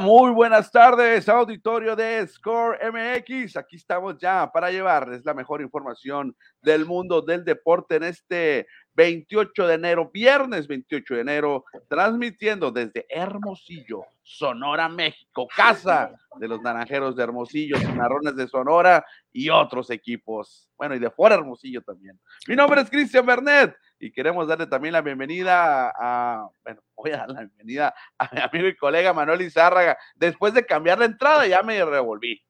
Muy buenas tardes, auditorio de Score MX. Aquí estamos ya para llevarles la mejor información del mundo del deporte en este 28 de enero, viernes 28 de enero, transmitiendo desde Hermosillo, Sonora, México, casa de los Naranjeros de Hermosillo, Narrones de Sonora y otros equipos. Bueno, y de fuera Hermosillo también. Mi nombre es Cristian Bernet y queremos darle también la bienvenida a, bueno, voy a dar la bienvenida a mi amigo y colega Manuel Izárraga. Después de cambiar la entrada ya me revolví.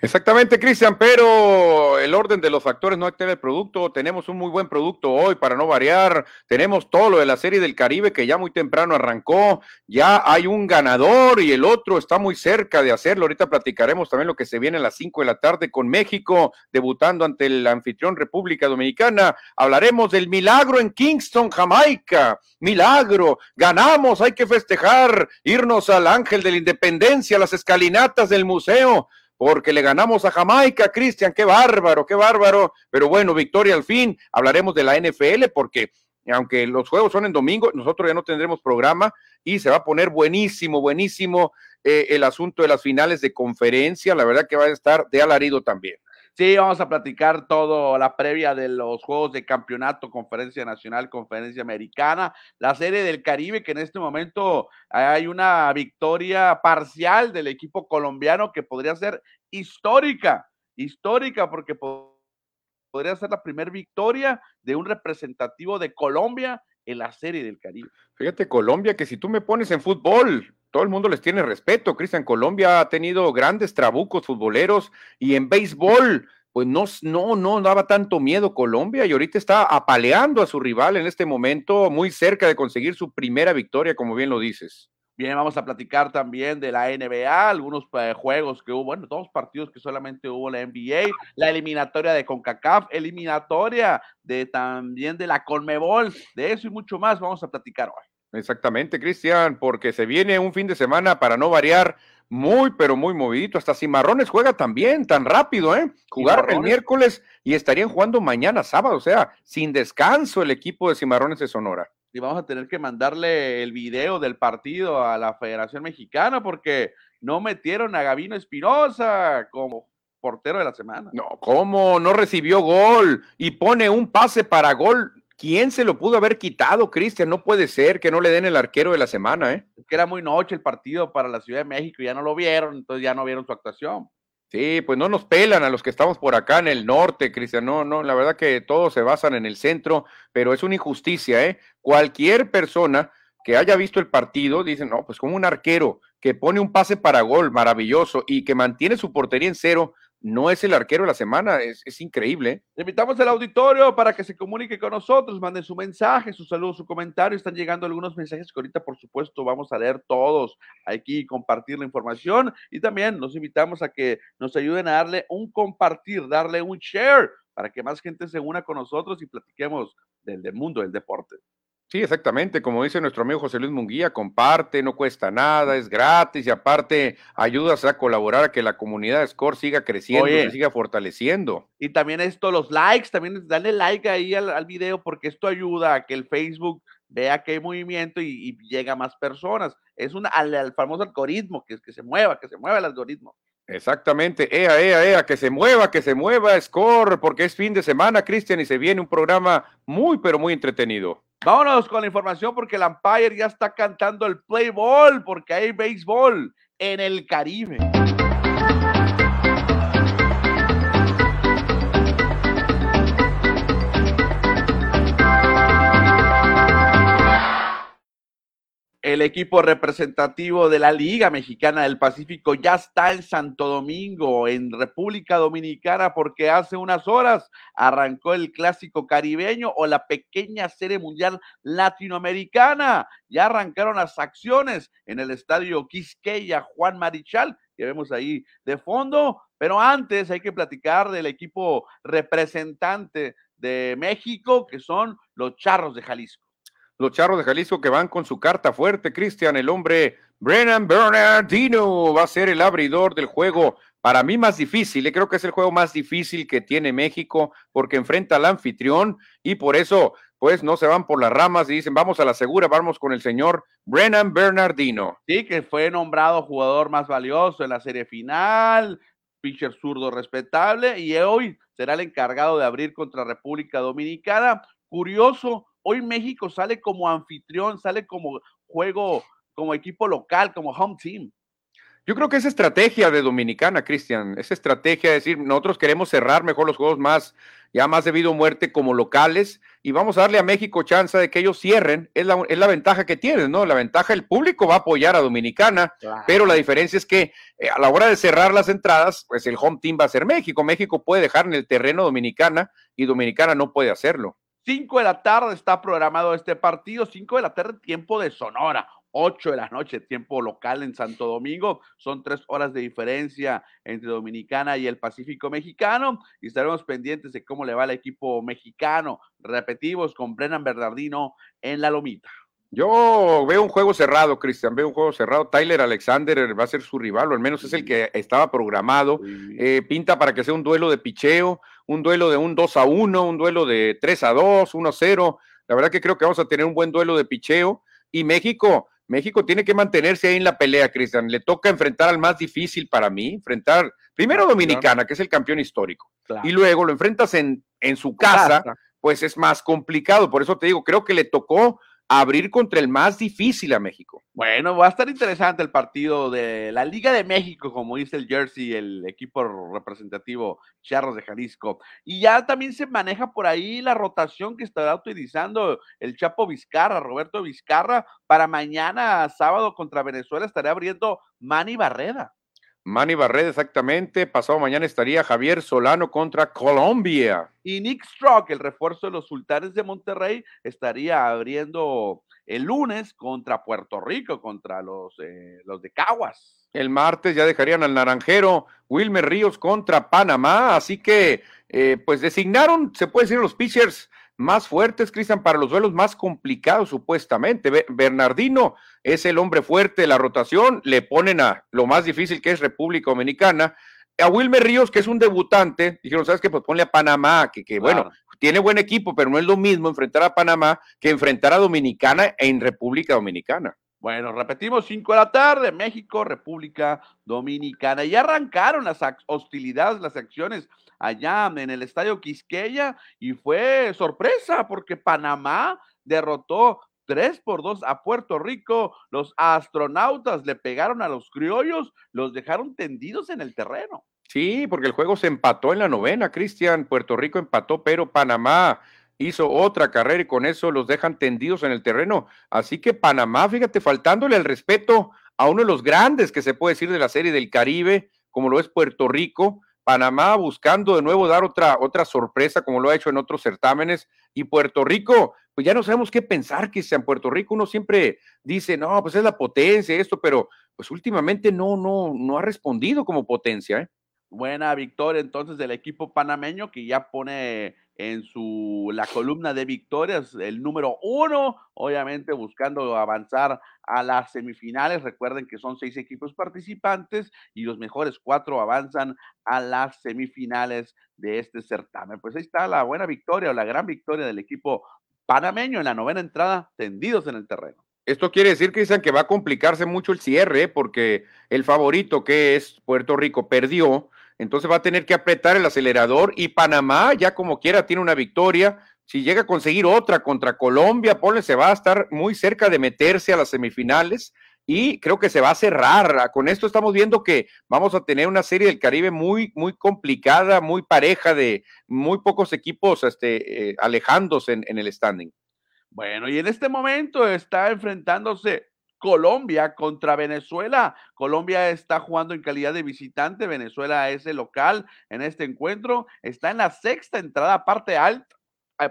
Exactamente, Cristian, pero el orden de los factores no altera el producto. Tenemos un muy buen producto hoy para no variar. Tenemos todo lo de la Serie del Caribe que ya muy temprano arrancó. Ya hay un ganador y el otro está muy cerca de hacerlo. Ahorita platicaremos también lo que se viene a las 5 de la tarde con México, debutando ante el anfitrión República Dominicana. Hablaremos del milagro en Kingston, Jamaica. Milagro, ganamos, hay que festejar, irnos al Ángel de la Independencia, las escalinatas del museo porque le ganamos a Jamaica, Cristian, qué bárbaro, qué bárbaro. Pero bueno, victoria al fin. Hablaremos de la NFL porque aunque los juegos son en domingo, nosotros ya no tendremos programa y se va a poner buenísimo, buenísimo eh, el asunto de las finales de conferencia. La verdad que va a estar de alarido también. Sí, vamos a platicar todo la previa de los Juegos de Campeonato, Conferencia Nacional, Conferencia Americana, la Serie del Caribe, que en este momento hay una victoria parcial del equipo colombiano que podría ser histórica, histórica, porque podría ser la primera victoria de un representativo de Colombia en la Serie del Caribe. Fíjate, Colombia, que si tú me pones en fútbol, todo el mundo les tiene respeto. Cristian Colombia ha tenido grandes trabucos futboleros y en béisbol, pues no, no, no daba tanto miedo Colombia y ahorita está apaleando a su rival en este momento, muy cerca de conseguir su primera victoria, como bien lo dices. Bien, vamos a platicar también de la NBA, algunos eh, juegos que hubo, bueno, dos partidos que solamente hubo la NBA, la eliminatoria de CONCACAF, eliminatoria de también de la CONMEBOL, de eso y mucho más vamos a platicar hoy. Exactamente, Cristian, porque se viene un fin de semana para no variar muy, pero muy movidito. Hasta Cimarrones juega también, tan rápido, ¿eh? Jugar el miércoles y estarían jugando mañana sábado, o sea, sin descanso el equipo de Cimarrones de Sonora. Y vamos a tener que mandarle el video del partido a la Federación Mexicana porque no metieron a Gavino Espinosa como portero de la semana. No, ¿cómo? No recibió gol y pone un pase para gol ¿Quién se lo pudo haber quitado, Cristian? No puede ser que no le den el arquero de la semana, ¿eh? Es que era muy noche el partido para la Ciudad de México, y ya no lo vieron, entonces ya no vieron su actuación. Sí, pues no nos pelan a los que estamos por acá en el norte, Cristian. No, no, la verdad que todos se basan en el centro, pero es una injusticia, ¿eh? Cualquier persona que haya visto el partido dice, no, pues como un arquero que pone un pase para gol maravilloso y que mantiene su portería en cero, no es el arquero de la semana, es, increíble. invitamos al auditorio para que se comunique con nosotros, manden su mensaje, su saludo, su comentario. Están llegando algunos mensajes que ahorita, por supuesto, vamos a leer todos aquí y compartir la información. Y también nos invitamos a que nos ayuden a darle un compartir, darle un share para que más gente se una con nosotros y platiquemos del mundo del deporte. Sí, exactamente. Como dice nuestro amigo José Luis Munguía, comparte, no cuesta nada, es gratis y aparte ayudas a colaborar a que la comunidad de Score siga creciendo, y siga fortaleciendo. Y también esto, los likes, también dale like ahí al, video porque esto ayuda a que el Facebook vea que hay movimiento y, llega a más personas. Es un al, famoso algoritmo, que que se mueva, que se mueva el algoritmo. Exactamente, ea, ea, ea, que se mueva, que se mueva, Score, porque es fin de semana, Cristian, y se viene un programa muy, pero muy entretenido. Vámonos con la información porque el Empire ya está cantando el play ball porque hay béisbol en el Caribe. El equipo representativo de la Liga Mexicana del Pacífico ya está en Santo Domingo, en República Dominicana, porque hace unas horas arrancó el clásico caribeño o la pequeña serie mundial latinoamericana. Ya arrancaron las acciones en el estadio Quisqueya Juan Marichal, que vemos ahí de fondo. Pero antes hay que platicar del equipo representante de México, que son los Charros de Jalisco los charros de Jalisco que van con su carta fuerte, Cristian, el hombre Brennan Bernardino va a ser el abridor del juego. Para mí más difícil, eh, creo que es el juego más difícil que tiene México porque enfrenta al anfitrión y por eso pues no se van por las ramas y dicen, vamos a la segura, vamos con el señor Brennan Bernardino. Sí, que fue nombrado jugador más valioso en la serie final, pitcher zurdo respetable, y hoy será el encargado de abrir contra República Dominicana. Curioso, hoy México sale como anfitrión, sale como juego, como equipo local, como home team. Yo creo que esa estrategia de Dominicana, Cristian, esa estrategia de decir, nosotros queremos cerrar mejor los juegos más, ya más debido a muerte como locales, y vamos a darle a México chance de que ellos cierren, es la, es la ventaja que tienen, ¿no? La ventaja, el público va a apoyar a Dominicana, pero la diferencia es que eh, a la hora de cerrar las entradas, pues el home team va a ser México. México puede dejar en el terreno Dominicana y Dominicana no puede hacerlo. 5 de la tarde está programado este partido, 5 de la tarde, tiempo de Sonora. 8 de la noche, tiempo local en Santo Domingo. Son tres horas de diferencia entre Dominicana y el Pacífico mexicano. Y estaremos pendientes de cómo le va al equipo mexicano. Repetimos con Brennan Bernardino en la lomita. Yo veo un juego cerrado, Cristian, veo un juego cerrado. Tyler Alexander va a ser su rival, o al menos es el que estaba programado. Eh, pinta para que sea un duelo de picheo, un duelo de un 2 a 1, un duelo de 3 a 2, 1 a 0. La verdad que creo que vamos a tener un buen duelo de picheo. Y México, México tiene que mantenerse ahí en la pelea, Cristian. Le toca enfrentar al más difícil para mí, enfrentar primero a Dominicana, que es el campeón histórico, y luego lo enfrentas en, en su casa, pues es más complicado. Por eso te digo, creo que le tocó abrir contra el más difícil a México. Bueno, va a estar interesante el partido de la Liga de México, como dice el Jersey, el equipo representativo Charros de Jalisco. Y ya también se maneja por ahí la rotación que estará utilizando el Chapo Vizcarra, Roberto Vizcarra, para mañana sábado contra Venezuela estará abriendo Manny Barreda. Manny Barreda, exactamente. Pasado mañana estaría Javier Solano contra Colombia. Y Nick Strock, el refuerzo de los Sultanes de Monterrey, estaría abriendo el lunes contra Puerto Rico, contra los, eh, los de Caguas. El martes ya dejarían al naranjero Wilmer Ríos contra Panamá. Así que, eh, pues designaron, se puede decir, los pitchers más fuertes, Cristian, para los duelos más complicados, supuestamente. Bernardino es el hombre fuerte de la rotación, le ponen a lo más difícil que es República Dominicana. A Wilmer Ríos, que es un debutante, dijeron, ¿sabes qué? Pues ponle a Panamá, que, que bueno, tiene buen equipo, pero no es lo mismo enfrentar a Panamá que enfrentar a Dominicana en República Dominicana. Bueno, repetimos, 5 de la tarde, México, República Dominicana. Ya arrancaron las hostilidades, las acciones allá en el estadio Quisqueya y fue sorpresa porque Panamá derrotó 3 por 2 a Puerto Rico. Los astronautas le pegaron a los criollos, los dejaron tendidos en el terreno. Sí, porque el juego se empató en la novena, Cristian. Puerto Rico empató, pero Panamá hizo otra carrera y con eso los dejan tendidos en el terreno. Así que Panamá, fíjate, faltándole el respeto a uno de los grandes que se puede decir de la serie del Caribe, como lo es Puerto Rico, Panamá buscando de nuevo dar otra, otra sorpresa, como lo ha hecho en otros certámenes, y Puerto Rico, pues ya no sabemos qué pensar, que sea en Puerto Rico uno siempre dice, no, pues es la potencia, esto, pero pues últimamente no, no, no ha respondido como potencia. ¿eh? Buena victoria entonces del equipo panameño que ya pone en su la columna de victorias el número uno, obviamente buscando avanzar a las semifinales. Recuerden que son seis equipos participantes y los mejores cuatro avanzan a las semifinales de este certamen. Pues ahí está la buena victoria o la gran victoria del equipo panameño en la novena entrada, tendidos en el terreno. Esto quiere decir, Cristian, que va a complicarse mucho el cierre porque el favorito que es Puerto Rico perdió entonces va a tener que apretar el acelerador y Panamá ya como quiera tiene una victoria. Si llega a conseguir otra contra Colombia, ponle, se va a estar muy cerca de meterse a las semifinales y creo que se va a cerrar. Con esto estamos viendo que vamos a tener una serie del Caribe muy, muy complicada, muy pareja de muy pocos equipos este, eh, alejándose en el standing. Bueno, y en este momento está enfrentándose Colombia contra Venezuela. Colombia está jugando en calidad de visitante, Venezuela es el local en este encuentro, está en la sexta entrada, parte alta,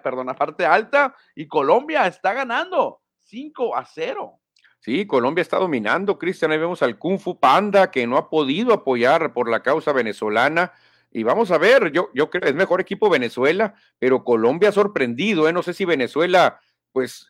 perdón, parte alta, y Colombia está ganando 5 a 0. Sí, Colombia está dominando, Cristian. Ahí vemos al Kung Fu Panda que no ha podido apoyar por la causa venezolana. Y vamos a ver, yo, yo creo que es mejor equipo Venezuela, pero Colombia ha sorprendido, ¿eh? No sé si Venezuela, pues,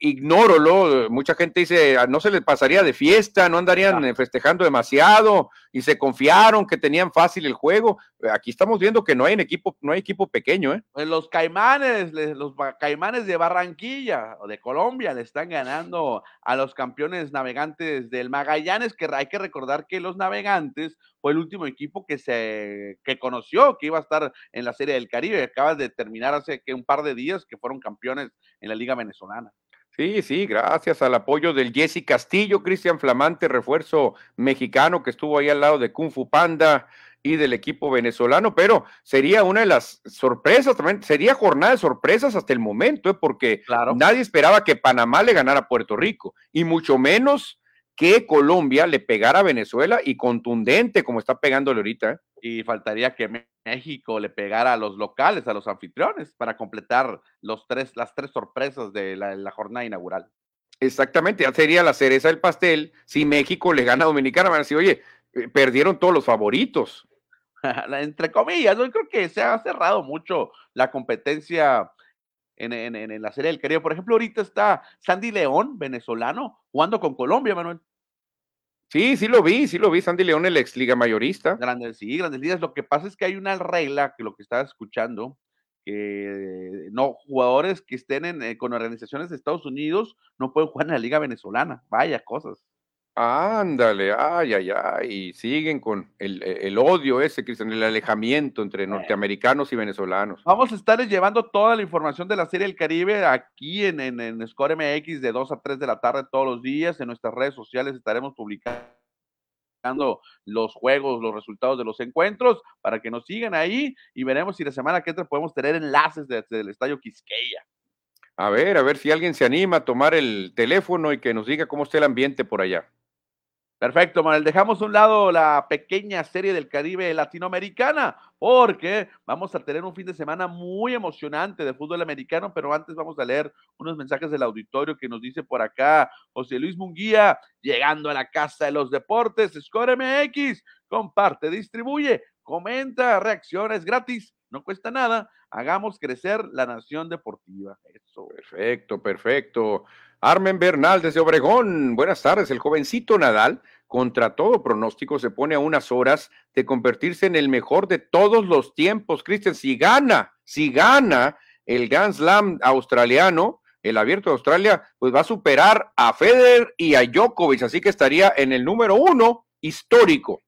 ignórolo. Mucha gente dice, ah, no se les pasaría de fiesta, no andarían festejando demasiado y se confiaron que tenían fácil el juego. Aquí estamos viendo que no hay equipo, no hay equipo pequeño, ¿eh? Pues los Caimanes, los Caimanes de Barranquilla o de Colombia le están ganando a los campeones navegantes del Magallanes, que hay que recordar que los navegantes fue el último equipo que se que conoció que iba a estar en la Serie del Caribe. Acaba de terminar hace que un par de días que fueron campeones en la Liga Venezolana. Sí, sí, gracias al apoyo del Jesse Castillo, Cristian Flamante, refuerzo mexicano que estuvo ahí al lado de Kung Fu Panda y del equipo venezolano, pero sería una de las sorpresas también, sería jornada de sorpresas hasta el momento, ¿eh? porque nadie esperaba que Panamá le ganara a Puerto Rico, y mucho menos que Colombia le pegara a Venezuela y contundente como está pegándole ahorita. ¿eh? Y faltaría que México le pegara a los locales, a los anfitriones, para completar los tres, las tres sorpresas de la, jornada inaugural. Exactamente, ya sería la cereza del pastel si México le gana a Dominicana. Van a decir, oye, eh, perdieron todos los favoritos. Entre comillas, yo creo que se ha cerrado mucho la competencia en, en, la Serie del Caribe. Por ejemplo, ahorita está Sandy León, venezolano, jugando con Colombia, Manuel. Sí, sí lo vi, sí lo vi, Sandy León, el ex liga mayorista. Grandes, sí, grandes ligas. Lo que pasa es que hay una regla, que lo que estaba escuchando, que no, jugadores que estén en, eh, con organizaciones de Estados Unidos no pueden jugar en la liga venezolana. Vaya cosas. Ándale, ay, ay, ay, y siguen con el, el odio ese, Cristian, el alejamiento entre norteamericanos y venezolanos. Vamos a estarles llevando toda la información de la Serie del Caribe aquí en, en, en Score MX de 2 a 3 de la tarde todos los días. En nuestras redes sociales estaremos publicando los juegos, los resultados de los encuentros, para que nos sigan ahí y veremos si la semana que entra podemos tener enlaces desde el Estadio Quisqueya. A ver, a ver si alguien se anima a tomar el teléfono y que nos diga cómo está el ambiente por allá. Perfecto, Manuel. Dejamos a un lado la pequeña serie del Caribe latinoamericana, porque vamos a tener un fin de semana muy emocionante de fútbol americano, pero antes vamos a leer unos mensajes del auditorio que nos dice por acá José Luis Munguía, llegando a la casa de los deportes, Score MX, comparte, distribuye, comenta, reacciones gratis, no cuesta nada, hagamos crecer la nación deportiva. Eso. Perfecto, perfecto. Armen Bernal desde Obregón. Buenas tardes. El jovencito Nadal, contra todo pronóstico, se pone a unas horas de convertirse en el mejor de todos los tiempos. Cristian, si gana, si gana el Grand Slam australiano, el abierto de Australia, pues va a superar a Federer y a Djokovic, así que estaría en el número uno histórico.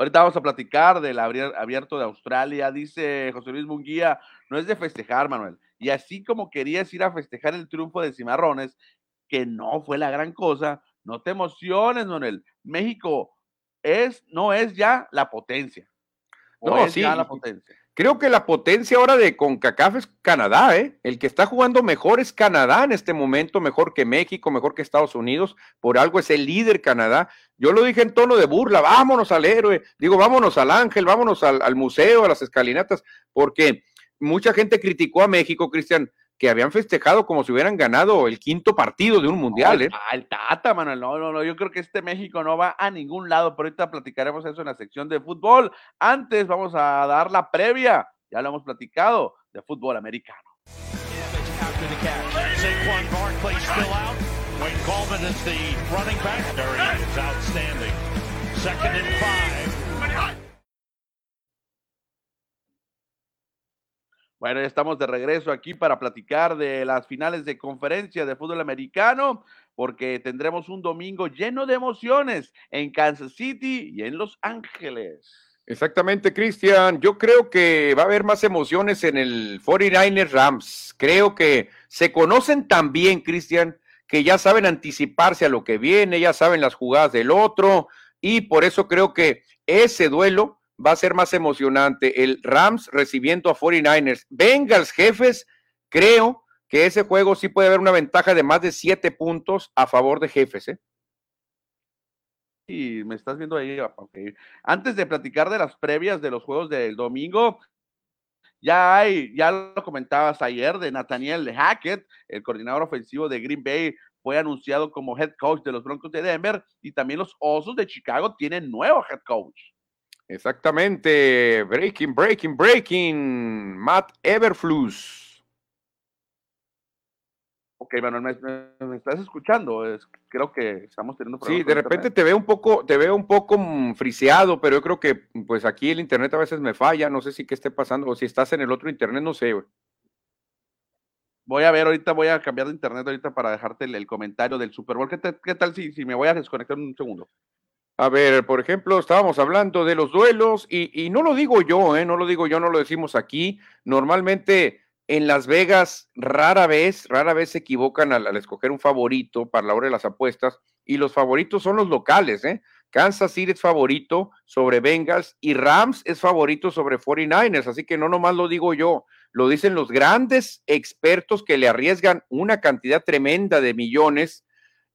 Ahorita vamos a platicar del abierto de Australia. Dice José Luis Munguía, no es de festejar, Manuel. Y así como querías ir a festejar el triunfo de Cimarrones, que no fue la gran cosa. No te emociones, Manuel. México es, no es ya la potencia. No, es sí. ya la potencia. Creo que la potencia ahora de CONCACAF es Canadá, ¿eh? El que está jugando mejor es Canadá en este momento, mejor que México, mejor que Estados Unidos. Por algo es el líder Canadá. Yo lo dije en tono de burla, vámonos al héroe, digo, vámonos al ángel, vámonos al, al museo, a las escalinatas, porque mucha gente criticó a México, Cristian, que habían festejado como si hubieran ganado el quinto partido de un mundial. ¿eh? el Tata, Manuel, no, no, no, yo creo que este México no va a ningún lado, pero ahorita platicaremos eso en la sección de fútbol. Antes vamos a dar la previa, ya lo hemos platicado, de fútbol americano. Second and five. Bueno, ya estamos de regreso aquí para platicar de las finales de conferencia de fútbol americano, porque tendremos un domingo lleno de emociones en Kansas City y en Los Ángeles. Exactamente, Cristian. Yo creo que va a haber más emociones en el 49ers Rams. Creo que se conocen tan bien, Cristian, que ya saben anticiparse a lo que viene, ya saben las jugadas del otro, y por eso creo que ese duelo va a ser más emocionante. El Rams recibiendo a 49ers. Bengals, jefes, creo que ese juego sí puede haber una ventaja de más de siete puntos a favor de jefes. ¿eh? Y me estás viendo ahí. Antes de platicar de las previas de los juegos del domingo, ya hay, ya lo comentabas ayer, de Nathaniel Hackett, el coordinador ofensivo de Green Bay, fue anunciado como head coach de los Broncos de Denver y también los Osos de Chicago tienen nuevo head coach. Exactamente. Breaking, breaking, breaking. Matt Everflus. Ok, bueno, me, estás escuchando. creo que estamos teniendo problemas. Sí, de repente te veo un poco, te veo un poco friseado, pero yo creo que pues aquí el internet a veces me falla. No sé si qué esté pasando o si estás en el otro internet, no sé. Voy a ver, ahorita voy a cambiar de internet ahorita para dejarte el, comentario del Super Bowl. ¿Qué, tal si, si me voy a desconectar un segundo? A ver, por ejemplo, estábamos hablando de los duelos y, y no lo digo yo, ¿eh? no lo digo yo, no lo decimos aquí. Normalmente en Las Vegas rara vez, rara vez se equivocan al, escoger un favorito para la hora de las apuestas y los favoritos son los locales, ¿eh? Kansas City es favorito sobre Bengals y Rams es favorito sobre 49ers, así que no nomás lo digo yo, lo dicen los grandes expertos que le arriesgan una cantidad tremenda de millones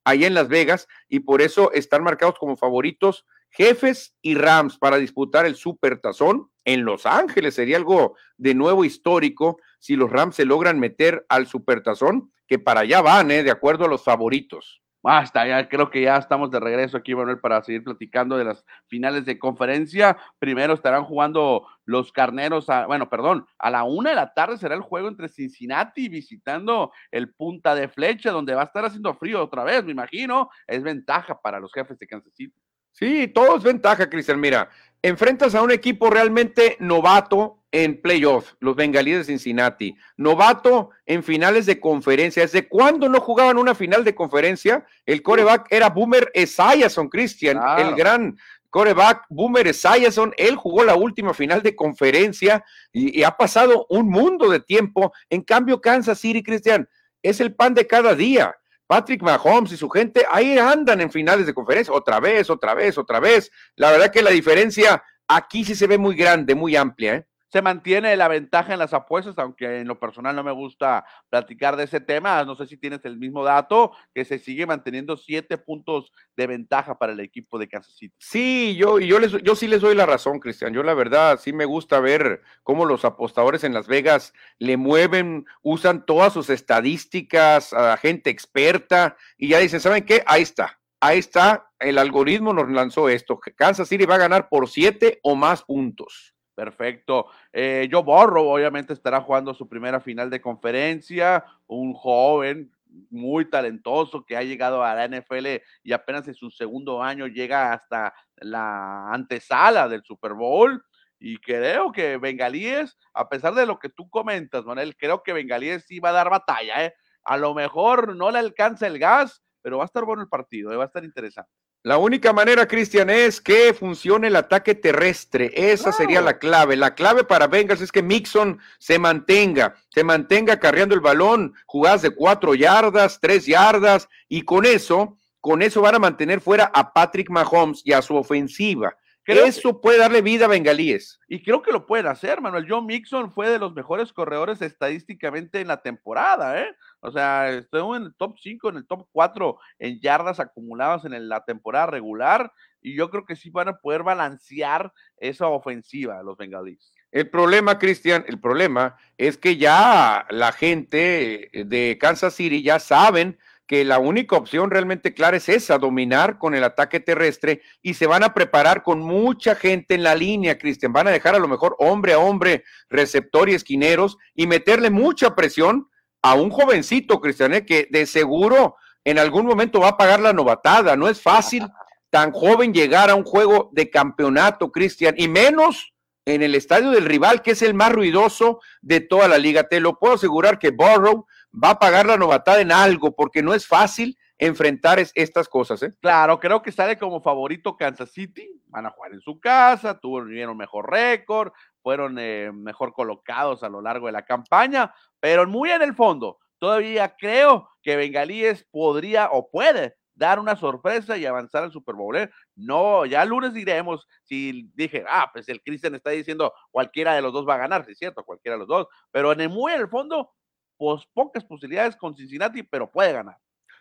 ahí en Las Vegas y por eso están marcados como favoritos Jefes y Rams para disputar el Super Tazón en Los Ángeles. Sería algo de nuevo histórico si los Rams se logran meter al Super Tazón, que para allá van, ¿eh? de acuerdo a los favoritos. Basta, ya creo que ya estamos de regreso aquí, Manuel, para seguir platicando de las finales de conferencia. Primero estarán jugando los carneros, a, bueno, perdón, a la una de la tarde será el juego entre Cincinnati visitando el Punta de Flecha, donde va a estar haciendo frío otra vez, me imagino. Es ventaja para los jefes de Kansas City. Sí, todo es ventaja, Cristian. Mira, enfrentas a un equipo realmente novato en playoff, los bengalíes de Cincinnati. Novato en finales de conferencia. ¿Desde cuándo no jugaban una final de conferencia? El coreback era Boomer Esiason, Cristian, el gran coreback Boomer Esiason. Él jugó la última final de conferencia y, y ha pasado un mundo de tiempo. En cambio, Kansas City, Cristian, es el pan de cada día Patrick Mahomes y su gente ahí andan en finales de conferencia, otra vez, otra vez, otra vez. La verdad que la diferencia aquí sí se ve muy grande, muy amplia. ¿eh? Se mantiene la ventaja en las apuestas, aunque en lo personal no me gusta platicar de ese tema. No sé si tienes el mismo dato, que se sigue manteniendo siete puntos de ventaja para el equipo de Kansas City. Sí, yo, yo, les, yo sí les doy la razón, Cristian. Yo la verdad sí me gusta ver cómo los apostadores en Las Vegas le mueven, usan todas sus estadísticas a gente experta y ya dicen, ¿saben qué? Ahí está. Ahí está, el algoritmo nos lanzó esto, que Kansas City va a ganar por siete o más puntos. Perfecto. Eh, Borro obviamente estará jugando su primera final de conferencia, un joven muy talentoso que ha llegado a la NFL y apenas en su segundo año llega hasta la antesala del Super Bowl. Y creo que Bengalíes, a pesar de lo que tú comentas, Manuel, creo que Bengalíes sí va a dar batalla. ¿eh? A lo mejor no le alcanza el gas, pero va a estar bueno el partido, ¿eh? va a estar interesante. La única manera, Cristian, es que funcione el ataque terrestre. Esa sería la clave. La clave para Bengals es que Mixon se mantenga, se mantenga carreando el balón, jugadas de cuatro yardas, tres yardas, y con eso, con eso van a mantener fuera a Patrick Mahomes y a su ofensiva. Eso puede darle vida a Bengalíes. Y creo que lo pueden hacer, Manuel. John Mixon fue de los mejores corredores estadísticamente en la temporada, ¿eh? O sea, estuvo en el top 5, en el top 4 en yardas acumuladas en la temporada regular. Y yo creo que sí van a poder balancear esa ofensiva los bengalíes. El problema, Cristian, el problema es que ya la gente de Kansas City ya saben que la única opción realmente clara es esa, dominar con el ataque terrestre y se van a preparar con mucha gente en la línea, Cristian. Van a dejar a lo mejor hombre a hombre, receptor y esquineros y meterle mucha presión a un jovencito, Cristian, ¿eh? que de seguro en algún momento va a pagar la novatada. No es fácil tan joven llegar a un juego de campeonato, Cristian, y menos en el estadio del rival, que es el más ruidoso de toda la liga. Te lo puedo asegurar que Burrow va a pagar la novatada en algo, porque no es fácil enfrentar estas cosas. ¿eh? Claro, creo que sale como favorito Kansas City. Van a jugar en su casa, tuvieron mejor récord, fueron eh, mejor colocados a lo largo de la campaña, pero muy en el fondo, todavía creo que Bengalíes podría o puede dar una sorpresa y avanzar al Super Bowl. ¿eh? No, ya el lunes diremos si dije, ah, pues el Cristian está diciendo cualquiera de los dos va a ganar, sí es cierto, cualquiera de los dos, pero en el, muy en el fondo pues pocas posibilidades con Cincinnati, pero puede ganar.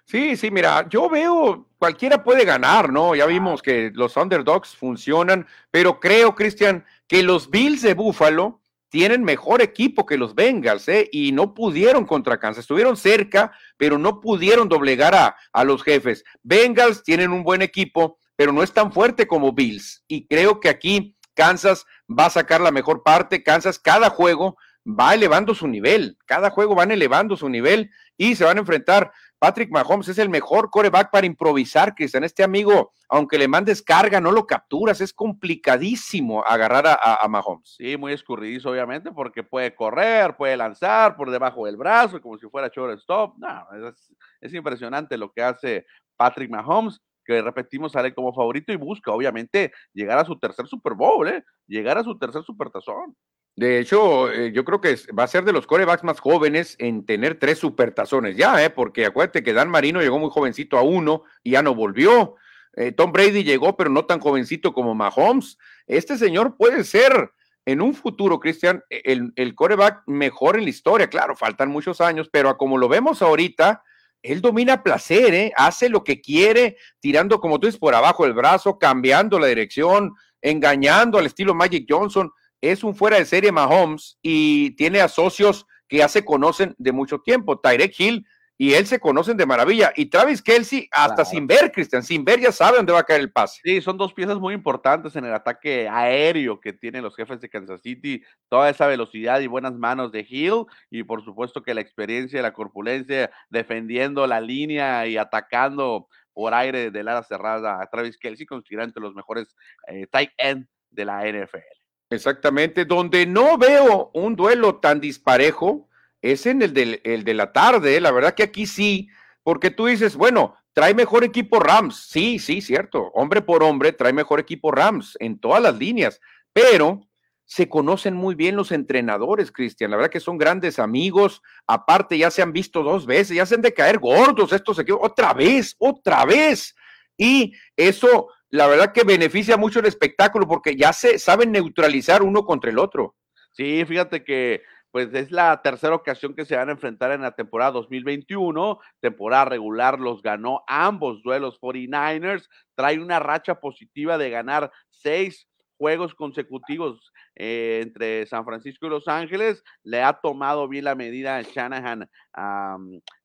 Sí, sí, mira, yo veo, cualquiera puede ganar, ¿no? Ya vimos que los underdogs funcionan, pero creo, Cristian, que los Bills de Buffalo tienen mejor equipo que los Bengals, ¿eh? Y no pudieron contra Kansas, estuvieron cerca, pero no pudieron doblegar a, a los jefes. Bengals tienen un buen equipo, pero no es tan fuerte como Bills. Y creo que aquí Kansas va a sacar la mejor parte. Kansas cada juego va elevando su nivel, cada juego van elevando su nivel y se van a enfrentar. Patrick Mahomes es el mejor coreback para improvisar, Cristian. Este amigo, aunque le mandes carga, no lo capturas. Es complicadísimo agarrar a, Mahomes. Sí, muy escurridizo, obviamente, porque puede correr, puede lanzar por debajo del brazo, como si fuera shortstop. No, es, es impresionante lo que hace Patrick Mahomes que repetimos sale como favorito y busca, obviamente, llegar a su tercer Super Bowl, ¿eh? llegar a su tercer Supertazón. De hecho, eh, yo creo que va a ser de los corebacks más jóvenes en tener tres supertazones ya, ¿eh? porque acuérdate que Dan Marino llegó muy jovencito a uno y ya no volvió. Eh, Tom Brady llegó, pero no tan jovencito como Mahomes. Este señor puede ser en un futuro, Cristian, el, el coreback mejor en la historia. Claro, faltan muchos años, pero como lo vemos ahorita, él domina placer, ¿eh? hace lo que quiere, tirando, como tú dices, por abajo el brazo, cambiando la dirección, engañando al estilo Magic Johnson es un fuera de serie Mahomes y tiene a socios que ya se conocen de mucho tiempo. Tyrek Hill y él se conocen de maravilla. Y Travis Kelsey, hasta sin ver, Cristian, sin ver ya sabe dónde va a caer el pase. Sí, son dos piezas muy importantes en el ataque aéreo que tienen los jefes de Kansas City. Toda esa velocidad y buenas manos de Hill. Y por supuesto que la experiencia y la corpulencia defendiendo la línea y atacando por aire de la cerrada a Travis Kelsey, considerado entre los mejores eh, tight end de la NFL. Exactamente, donde no veo un duelo tan disparejo es en el, de la tarde, la verdad que aquí sí, porque tú dices, bueno, trae mejor equipo Rams, sí, sí, cierto, hombre por hombre, trae mejor equipo Rams en todas las líneas, pero se conocen muy bien los entrenadores, Cristian, la verdad que son grandes amigos, aparte ya se han visto dos veces, ya se han de caer gordos estos equipos, otra vez, otra vez, y eso la verdad que beneficia mucho el espectáculo porque ya se saben neutralizar uno contra el otro. Sí, fíjate que pues es la tercera ocasión que se van a enfrentar en la temporada 2021. Temporada regular los ganó ambos duelos 49ers. Trae una racha positiva de ganar seis juegos consecutivos eh, entre San Francisco y Los Ángeles. Le ha tomado bien la medida Shanahan a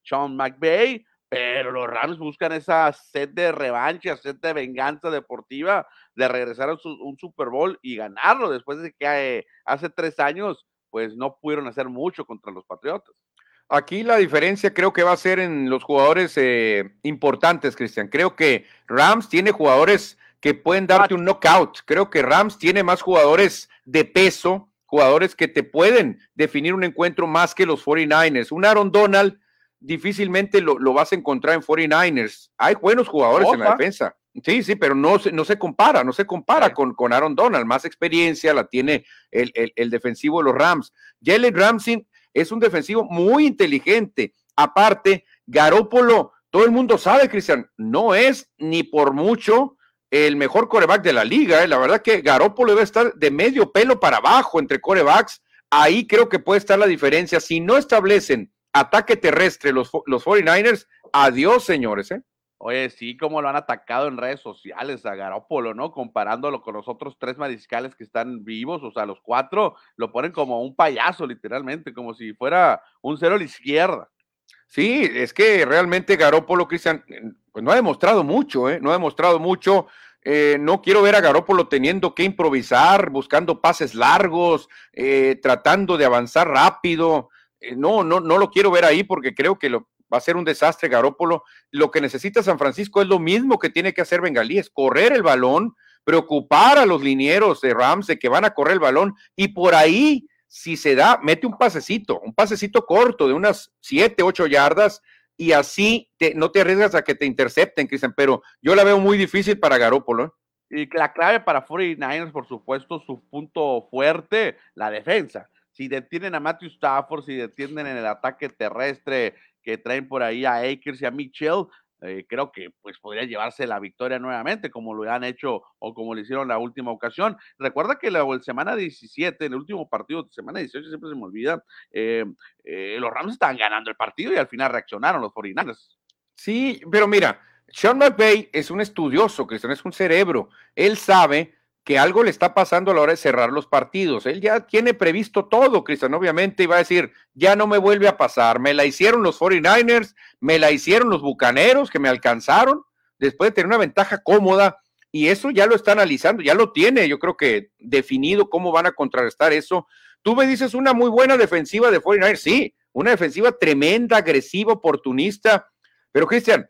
Sean McVay pero los Rams buscan esa sed de revancha, sed de venganza deportiva, de regresar a un Super Bowl y ganarlo después de que eh, hace tres años, pues no pudieron hacer mucho contra los Patriotas. Aquí la diferencia creo que va a ser en los jugadores eh, importantes, Cristian. Creo que Rams tiene jugadores que pueden darte un knockout. Creo que Rams tiene más jugadores de peso, jugadores que te pueden definir un encuentro más que los 49ers. Un Aaron Donald difícilmente lo, vas a encontrar en 49ers. Hay buenos jugadores en la defensa. Sí, sí, pero no, no se compara, no se compara con, con Aaron Donald. Más experiencia la tiene el, defensivo de los Rams. Jalen Ramsey es un defensivo muy inteligente. Aparte, Garópolo, todo el mundo sabe, Cristian, no es ni por mucho el mejor coreback de la liga. ¿eh? La verdad que Garópolo debe estar de medio pelo para abajo entre corebacks. Ahí creo que puede estar la diferencia. Si no establecen ataque terrestre los, los 49ers, adiós, señores, ¿eh? Oye, sí, como lo han atacado en redes sociales a Garópolo, ¿no? Comparándolo con los otros tres mariscales que están vivos, o sea, los cuatro lo ponen como un payaso, literalmente, como si fuera un cero a la izquierda. Sí, es que realmente Garópolo, Cristian, pues no ha demostrado mucho, ¿eh? No ha demostrado mucho. Eh, no quiero ver a Garópolo teniendo que improvisar, buscando pases largos, eh, tratando de avanzar rápido. Eh, no, no, no lo quiero ver ahí porque creo que lo, va a ser un desastre Garópolo. Lo que necesita San Francisco es lo mismo que tiene que hacer Bengalíes, correr el balón, preocupar a los linieros de Rams de que van a correr el balón y por ahí, si se da, mete un pasecito, un pasecito corto de unas 7, 8 yardas y así no te arriesgas a que te intercepten, Cristian, pero yo la veo muy difícil para Garópolo. ¿eh? Y la clave para 49ers, por supuesto, su punto fuerte, la defensa si detienen a Matthew Stafford, si detienen en el ataque terrestre que traen por ahí a Akers y a Mitchell, eh, creo que pues podría llevarse la victoria nuevamente, como lo han hecho o como lo hicieron la última ocasión. Recuerda que la, semana 17, en el último partido, semana 18, siempre se me olvida, eh, eh, los Rams estaban ganando el partido y al final reaccionaron los 49 Sí, pero mira, Sean McVay es un estudioso, Cristian, es un cerebro. Él sabe que algo le está pasando a la hora de cerrar los partidos. Él ya tiene previsto todo, Cristian, obviamente, y va a decir, ya no me vuelve a pasar. Me la hicieron los 49ers, me la hicieron los Bucaneros, que me alcanzaron, después de tener una ventaja cómoda, y eso ya lo está analizando, ya lo tiene, yo creo que definido cómo van a contrarrestar eso. Tú me dices una muy buena defensiva de 49 sí, una defensiva tremenda, agresiva, oportunista. Pero, Cristian,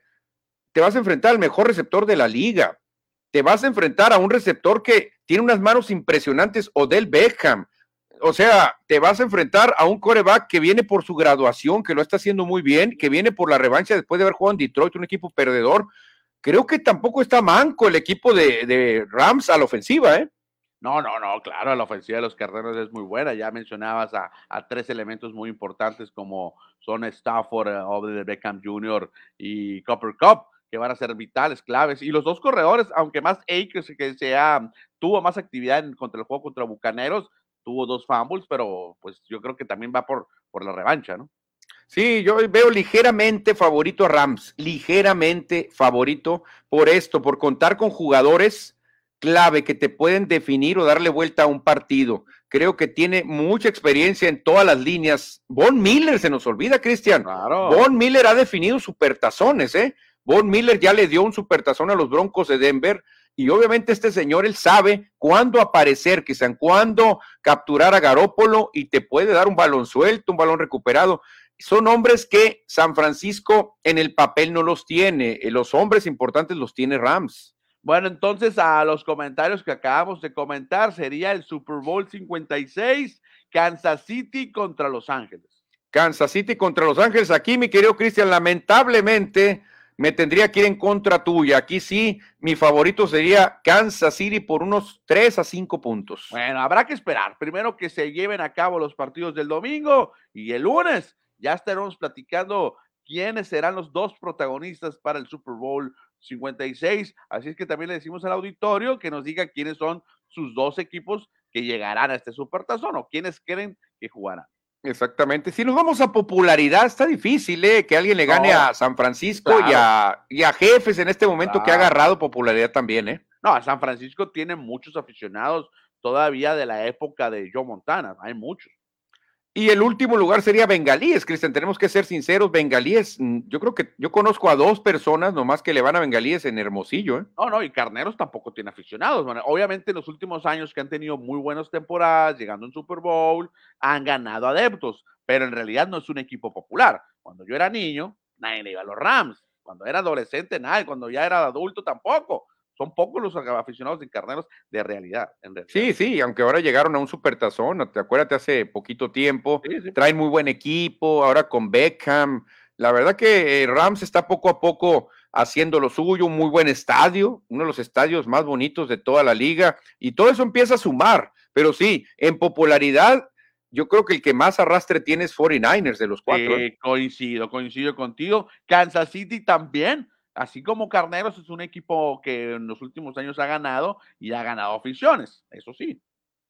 te vas a enfrentar al mejor receptor de la liga. Te vas a enfrentar a un receptor que tiene unas manos impresionantes, Odell Beckham. O sea, te vas a enfrentar a un coreback que viene por su graduación, que lo está haciendo muy bien, que viene por la revancha después de haber jugado en Detroit, un equipo perdedor. Creo que tampoco está manco el equipo de, Rams a la ofensiva, ¿eh? No, no, no, claro, la ofensiva de los Carneros es muy buena. Ya mencionabas a, tres elementos muy importantes como son Stafford, uh, Beckham Jr. y Copper Cup, que van a ser vitales, claves. Y los dos corredores, aunque más Akers, que sea, tuvo más actividad en, contra el juego contra Bucaneros, tuvo dos fumbles, pero pues yo creo que también va por, por la revancha, ¿no? Sí, yo veo ligeramente favorito a Rams, ligeramente favorito por esto, por contar con jugadores clave que te pueden definir o darle vuelta a un partido. Creo que tiene mucha experiencia en todas las líneas. Von Miller se nos olvida, Cristian. Claro. Von Miller ha definido supertazones, ¿eh? Von Miller ya le dio un supertazón a los Broncos de Denver. Y obviamente este señor, él sabe cuándo aparecer, quizá cuándo capturar a Garópolo y te puede dar un balón suelto, un balón recuperado. Son hombres que San Francisco en el papel no los tiene. Los hombres importantes los tiene Rams. Bueno, entonces a los comentarios que acabamos de comentar sería el Super Bowl 56, Kansas City contra Los Ángeles. Kansas City contra Los Ángeles. Aquí, mi querido Cristian, lamentablemente me tendría que ir en contra tuya. Aquí sí, mi favorito sería Kansas City por unos 3 a 5 puntos. Bueno, habrá que esperar. Primero que se lleven a cabo los partidos del domingo y el lunes ya estaremos platicando quiénes serán los dos protagonistas para el Super Bowl 56. Así es que también le decimos al auditorio que nos diga quiénes son sus dos equipos que llegarán a este supertazón o quiénes creen que jugarán. Exactamente. Si nos vamos a popularidad, está difícil ¿eh? que alguien le gane a San Francisco y, a, y, a, Jefes en este momento que ha agarrado popularidad también. ¿eh? No, San Francisco tiene muchos aficionados todavía de la época de Joe Montana. Hay muchos. Y el último lugar sería Bengalíes, Cristian. Tenemos que ser sinceros, Bengalíes. Mm, yo creo que yo conozco a dos personas nomás que le van a Bengalíes en Hermosillo. ¿eh? No, no, y Carneros tampoco tiene aficionados. obviamente en los últimos años que han tenido muy buenas temporadas, llegando en Super Bowl, han ganado adeptos, pero en realidad no es un equipo popular. Cuando yo era niño, nadie le iba a los Rams. Cuando era adolescente, nadie. Cuando ya era adulto, tampoco son pocos los aficionados de carneros de realidad, Sí, sí, aunque ahora llegaron a un supertazón, te acuérdate hace poquito tiempo, traen muy buen equipo, ahora con Beckham. La verdad que eh, Rams está poco a poco haciendo lo suyo, un muy buen estadio, uno de los estadios más bonitos de toda la liga, y todo eso empieza a sumar. Pero sí, en popularidad, yo creo que el que más arrastre tiene es 49ers de los cuatro. ¿eh? coincido, coincido contigo. Kansas City también así como Carneros es un equipo que en los últimos años ha ganado y ha ganado aficiones, eso sí.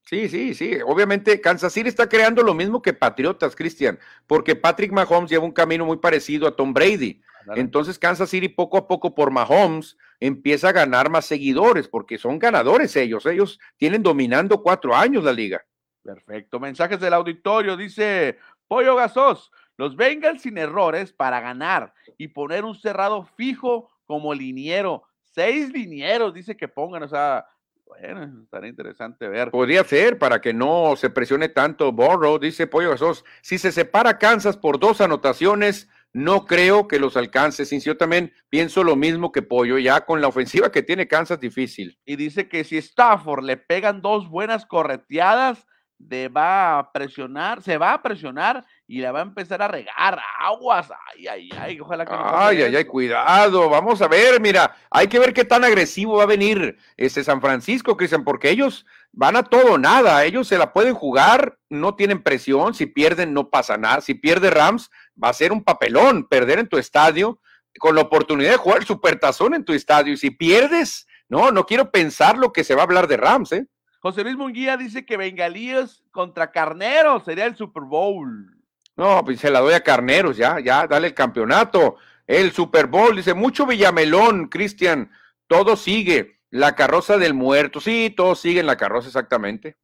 Sí, sí, sí. Obviamente Kansas City está creando lo mismo que Patriotas, Cristian, porque Patrick Mahomes lleva un camino muy parecido a Tom Brady. Entonces Kansas City poco a poco por Mahomes empieza a ganar más seguidores, porque son ganadores ellos. Ellos tienen dominando cuatro años la liga. Perfecto. Mensajes del auditorio. Dice Pollo Gasos. Los Bengals sin errores para ganar y poner un cerrado fijo como liniero. Seis linieros, dice que pongan, o sea, bueno, estaría interesante ver. Podría ser para que no se presione tanto Borrow, dice Pollo Gasos. Si se separa Kansas por dos anotaciones, no creo que los alcance. Sin yo también pienso lo mismo que Pollo, ya con la ofensiva que tiene Kansas difícil. Y dice que si Stafford le pegan dos buenas correteadas, de va a presionar, se va a presionar y la va a empezar a regar aguas. Ay, ay, ay, ojalá que no Ay, ay, ay, cuidado. Vamos a ver, mira, hay que ver qué tan agresivo va a venir este San Francisco, Cristian, porque ellos van a todo nada. Ellos se la pueden jugar, no tienen presión. Si pierden, no pasa nada. Si pierde Rams, va a ser un papelón perder en tu estadio con la oportunidad de jugar el supertazón en tu estadio. Y si pierdes, no, no quiero pensar lo que se va a hablar de Rams, ¿eh? José Luis Munguía dice que Bengalíes contra Carneros sería el Super Bowl. No, pues se la doy a Carneros, ya, ya, dale el campeonato. El Super Bowl, dice, mucho Villamelón, Cristian, todo sigue. La carroza del muerto, sí, todo sigue en la carroza exactamente.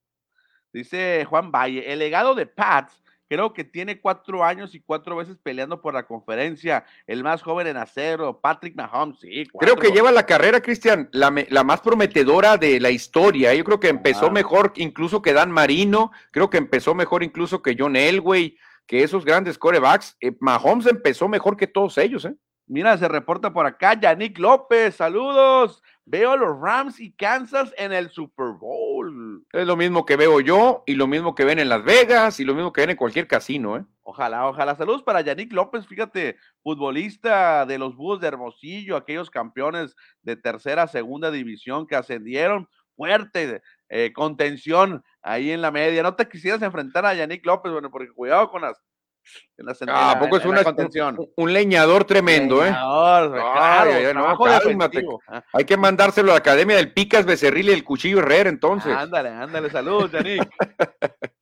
Dice Juan Valle, el legado de Pats creo que tiene cuatro años y cuatro veces peleando por la conferencia, el más joven en hacerlo, Patrick Mahomes, sí. Creo que lleva la carrera, Cristian, la, más prometedora de la historia. Yo creo que empezó mejor incluso que Dan Marino, creo que empezó mejor incluso que John Elway, que esos grandes corebacks. Eh, Mahomes empezó mejor que todos ellos, ¿eh? Mira, se reporta por acá Yannick López, saludos. Veo a los Rams y Kansas en el Super Bowl. Es lo mismo que veo yo y lo mismo que ven en Las Vegas y lo mismo que ven en cualquier casino, ¿eh? Ojalá, ojalá. Saludos para Yannick López, fíjate, futbolista de los Búhos de Hermosillo, aquellos campeones de tercera, segunda división que ascendieron. Fuerte, eh, contención ahí en la media. No te quisieras enfrentar a Yannick López, bueno, porque cuidado con las ah, ¿A poco es una, contención? Un, leñador tremendo, ¿eh? Hay que mandárselo a la Academia del Picas Becerril y el Cuchillo Herrera, entonces. Ándale, ándale, saludos, Yannick.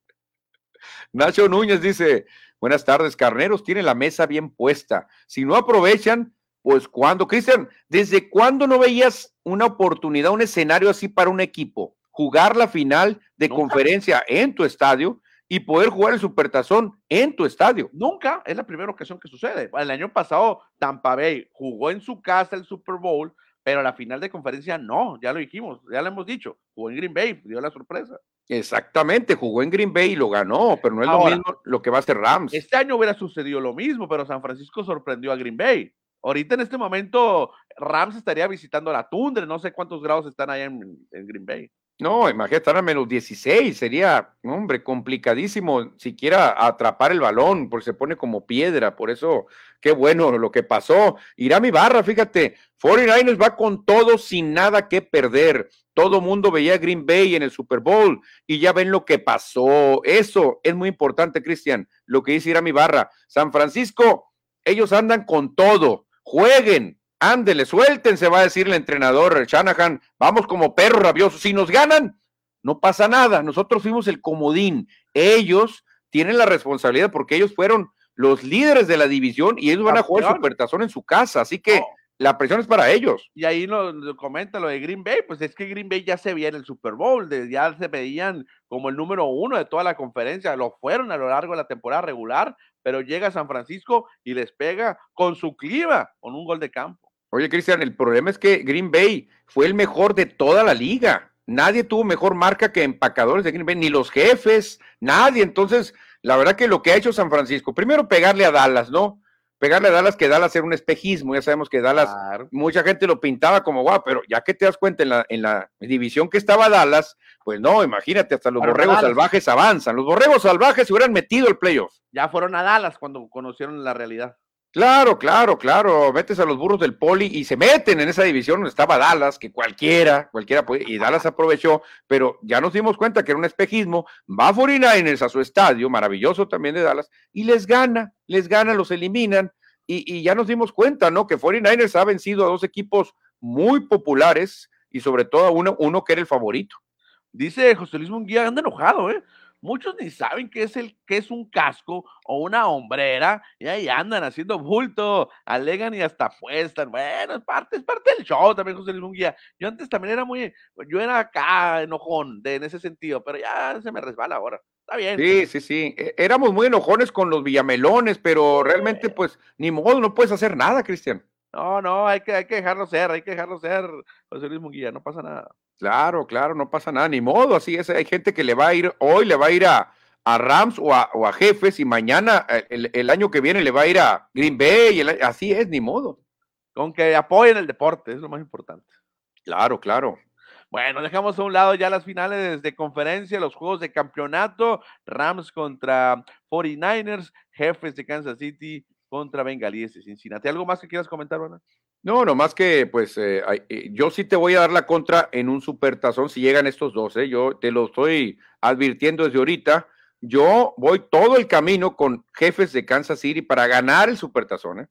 Nacho Núñez dice, buenas tardes, carneros, tienen la mesa bien puesta. Si no aprovechan, pues cuando, Cristian, ¿desde cuándo no veías una oportunidad, un escenario así para un equipo? Jugar la final de conferencia en tu estadio y poder jugar el Supertazón en tu estadio. Nunca, es la primera ocasión que sucede. El año pasado Tampa Bay jugó en su casa el Super Bowl, pero la final de conferencia no, ya lo dijimos, ya lo hemos dicho, jugó en Green Bay, dio la sorpresa. Exactamente, jugó en Green Bay y lo ganó, pero no es lo mismo lo que va a hacer Rams. Este año hubiera sucedido lo mismo, pero San Francisco sorprendió a Green Bay. Ahorita en este momento Rams estaría visitando la tundra, no sé cuántos grados están ahí en Green Bay. No, imagínate estar a menos 16, sería, hombre, complicadísimo siquiera atrapar el balón, porque se pone como piedra, por eso, qué bueno lo que pasó. Irá mi barra, fíjate, 49ers va con todo sin nada que perder. Todo mundo veía Green Bay en el Super Bowl y ya ven lo que pasó. Eso es muy importante, Cristian, lo que dice Irá mi barra. San Francisco, ellos andan con todo, jueguen, Ándele, suéltense, va a decir el entrenador Shanahan. Vamos como perros rabiosos. Si nos ganan, no pasa nada. Nosotros fuimos el comodín. Ellos tienen la responsabilidad porque ellos fueron los líderes de la división y ellos van a jugar supertazón en su casa. Así que la presión es para ellos. Y ahí lo, comenta lo de Green Bay, pues es que Green Bay ya se veía en el Super Bowl, ya se veían como el número uno de toda la conferencia, lo fueron a lo largo de la temporada regular, pero llega a San Francisco y les pega con su clima, con un gol de campo. Oye, Cristian, el problema es que Green Bay fue el mejor de toda la liga. Nadie tuvo mejor marca que empacadores de Green Bay, ni los jefes, nadie. Entonces, la verdad que lo que ha hecho San Francisco, primero pegarle a Dallas, ¿no? Pegarle a Dallas, que Dallas era un espejismo, ya sabemos que Dallas, mucha gente lo pintaba como guau, pero ya que te das cuenta en la, en la división que estaba Dallas, pues no, imagínate, hasta los borregos salvajes avanzan. Los borregos salvajes se hubieran metido el playoff. Ya fueron a Dallas cuando conocieron la realidad. Claro, claro, claro. Metes a los burros del poli y se meten en esa división donde estaba Dallas, que cualquiera, cualquiera puede, y Dallas aprovechó, pero ya nos dimos cuenta que era un espejismo. Va 49ers a su estadio, maravilloso también de Dallas, y les gana, les gana, los eliminan, y, ya nos dimos cuenta, ¿no? Que 49ers ha vencido a dos equipos muy populares y sobre todo a uno, uno que era el favorito. Dice José Luis Munguía, anda enojado, ¿eh? Muchos ni saben qué es, el, qué es un casco o una hombrera y ahí andan haciendo bulto, alegan y hasta apuestan. Bueno, es parte, es parte del show también, José Luis Munguía. Yo antes también era muy, yo era acá enojón de, en ese sentido, pero ya se me resbala ahora. Está bien. Sí, sí, sí. E, éramos muy enojones con los villamelones, pero realmente, pues, ni modo, no puedes hacer nada, Cristian. No, no, hay que, hay que dejarlo ser, hay que dejarlo ser, José Luis Munguía, no pasa nada. Claro, claro, no pasa nada, ni modo, así es. Hay gente que le va a ir, hoy le va a ir a, Rams o a, Jefes y mañana, eh, el, año que viene, le va a ir a Green Bay, así es, ni modo. Con que apoyen el deporte, es lo más importante. Claro, claro. Bueno, dejamos a un lado ya las finales de conferencia, los juegos de campeonato, Rams contra 49ers, Jefes de Kansas City contra Bengalíes de Cincinnati. ¿Algo más que quieras comentar, Ana? No, no más que, pues, eh, eh, yo sí te voy a dar la contra en un supertazón si llegan estos dos, ¿eh? Yo te lo estoy advirtiendo desde ahorita. Yo voy todo el camino con jefes de Kansas City para ganar el supertazón, ¿eh?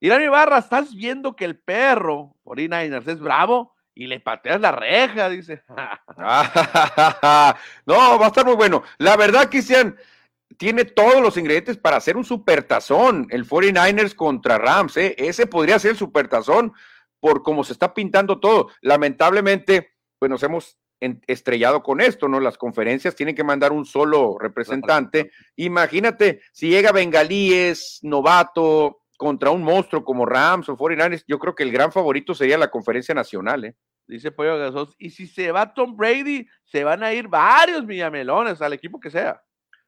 Irán Ibarra, estás viendo que el perro, 49ers, es bravo y le pateas la reja, dice. no, va a estar muy bueno. La verdad, Cristian, tiene todos los ingredientes para hacer un supertazón, el 49ers contra Rams, ¿eh? ese podría ser el supertazón por cómo se está pintando todo. Lamentablemente, pues nos hemos estrellado con esto, ¿no? Las conferencias tienen que mandar un solo representante. Imagínate si llega Bengalíes, novato, contra un monstruo como Rams o 49 yo creo que el gran favorito sería la conferencia nacional, ¿eh? Dice Pollo Gasos, y si se va Tom Brady, se van a ir varios Villamelones al equipo que sea.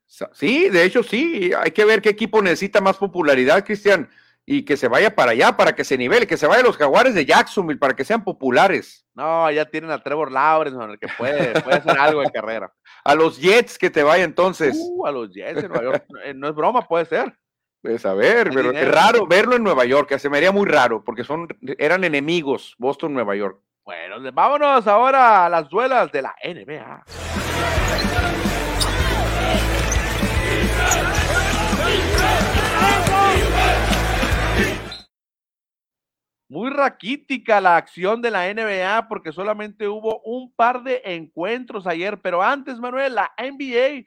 Sí, de hecho sí, hay que ver qué equipo necesita más popularidad, Cristian, y que se vaya para allá, para que se nivele, que se vayan los jaguares de Jacksonville, para que sean populares. No, ya tienen a Trevor Lawrence, el que puede, puede hacer algo de carrera. A los Jets que te vaya entonces. Uh, a los Jets en Nueva York, eh, no es broma, puede ser. Pues a ver, pero es raro verlo en Nueva York, se me haría muy raro, porque son, eran enemigos, Boston, Nueva York. Bueno, vámonos ahora a las duelas de la NBA. Muy raquítica la acción de la NBA porque solamente hubo un par de encuentros ayer, pero antes, Manuel, la NBA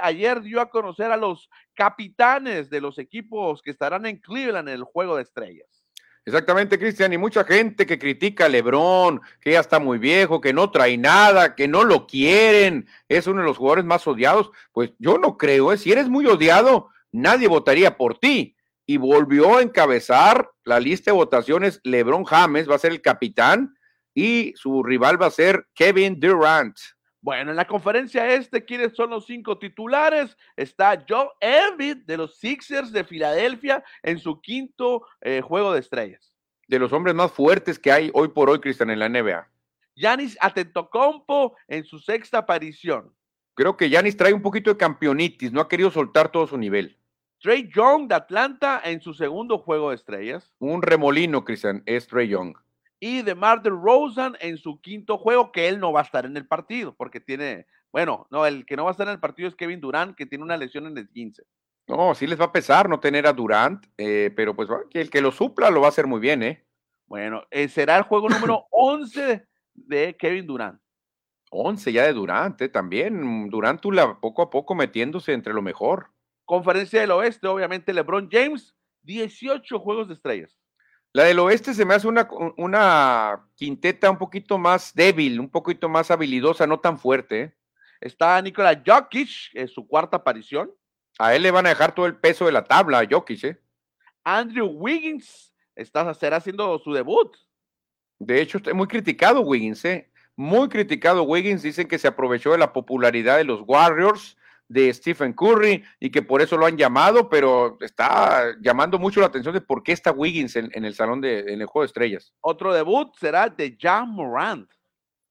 ayer dio a conocer a los capitanes de los equipos que estarán en Cleveland en el Juego de Estrellas. Exactamente, Cristian, y mucha gente que critica a Lebron, que ya está muy viejo, que no trae nada, que no lo quieren, es uno de los jugadores más odiados. Pues yo no creo, ¿eh? si eres muy odiado, nadie votaría por ti. Y volvió a encabezar la lista de votaciones. Lebron James va a ser el capitán y su rival va a ser Kevin Durant. Bueno, en la conferencia este, ¿quiénes son los cinco titulares? Está Joe Embiid de los Sixers de Filadelfia en su quinto eh, juego de estrellas. De los hombres más fuertes que hay hoy por hoy, Cristian, en la NBA. Yanis Atentocompo en su sexta aparición. Creo que Yanis trae un poquito de campeonitis, no ha querido soltar todo su nivel. Trey Young de Atlanta en su segundo juego de estrellas. Un remolino, Cristian, es Trey Young y de Martin Rosen en su quinto juego, que él no va a estar en el partido, porque tiene, bueno, no, el que no va a estar en el partido es Kevin Durant, que tiene una lesión en el 15. No, sí les va a pesar no tener a Durant, eh, pero pues el que lo supla lo va a hacer muy bien, ¿eh? Bueno, eh, será el juego número 11 de Kevin Durant. 11 ya de Durant, ¿eh? también. Durant poco a poco metiéndose entre lo mejor. Conferencia del Oeste, obviamente LeBron James, 18 juegos de estrellas. La del oeste se me hace una, una quinteta un poquito más débil, un poquito más habilidosa, no tan fuerte. ¿eh? Está Nikola Jokic, en su cuarta aparición. A él le van a dejar todo el peso de la tabla a Jokic, ¿eh? Andrew Wiggins está será haciendo su debut. De hecho, está muy criticado Wiggins, ¿eh? Muy criticado Wiggins. Dicen que se aprovechó de la popularidad de los Warriors de Stephen Curry y que por eso lo han llamado, pero está llamando mucho la atención de por qué está Wiggins en, el salón de en el juego de estrellas. Otro debut será de Jan Morant.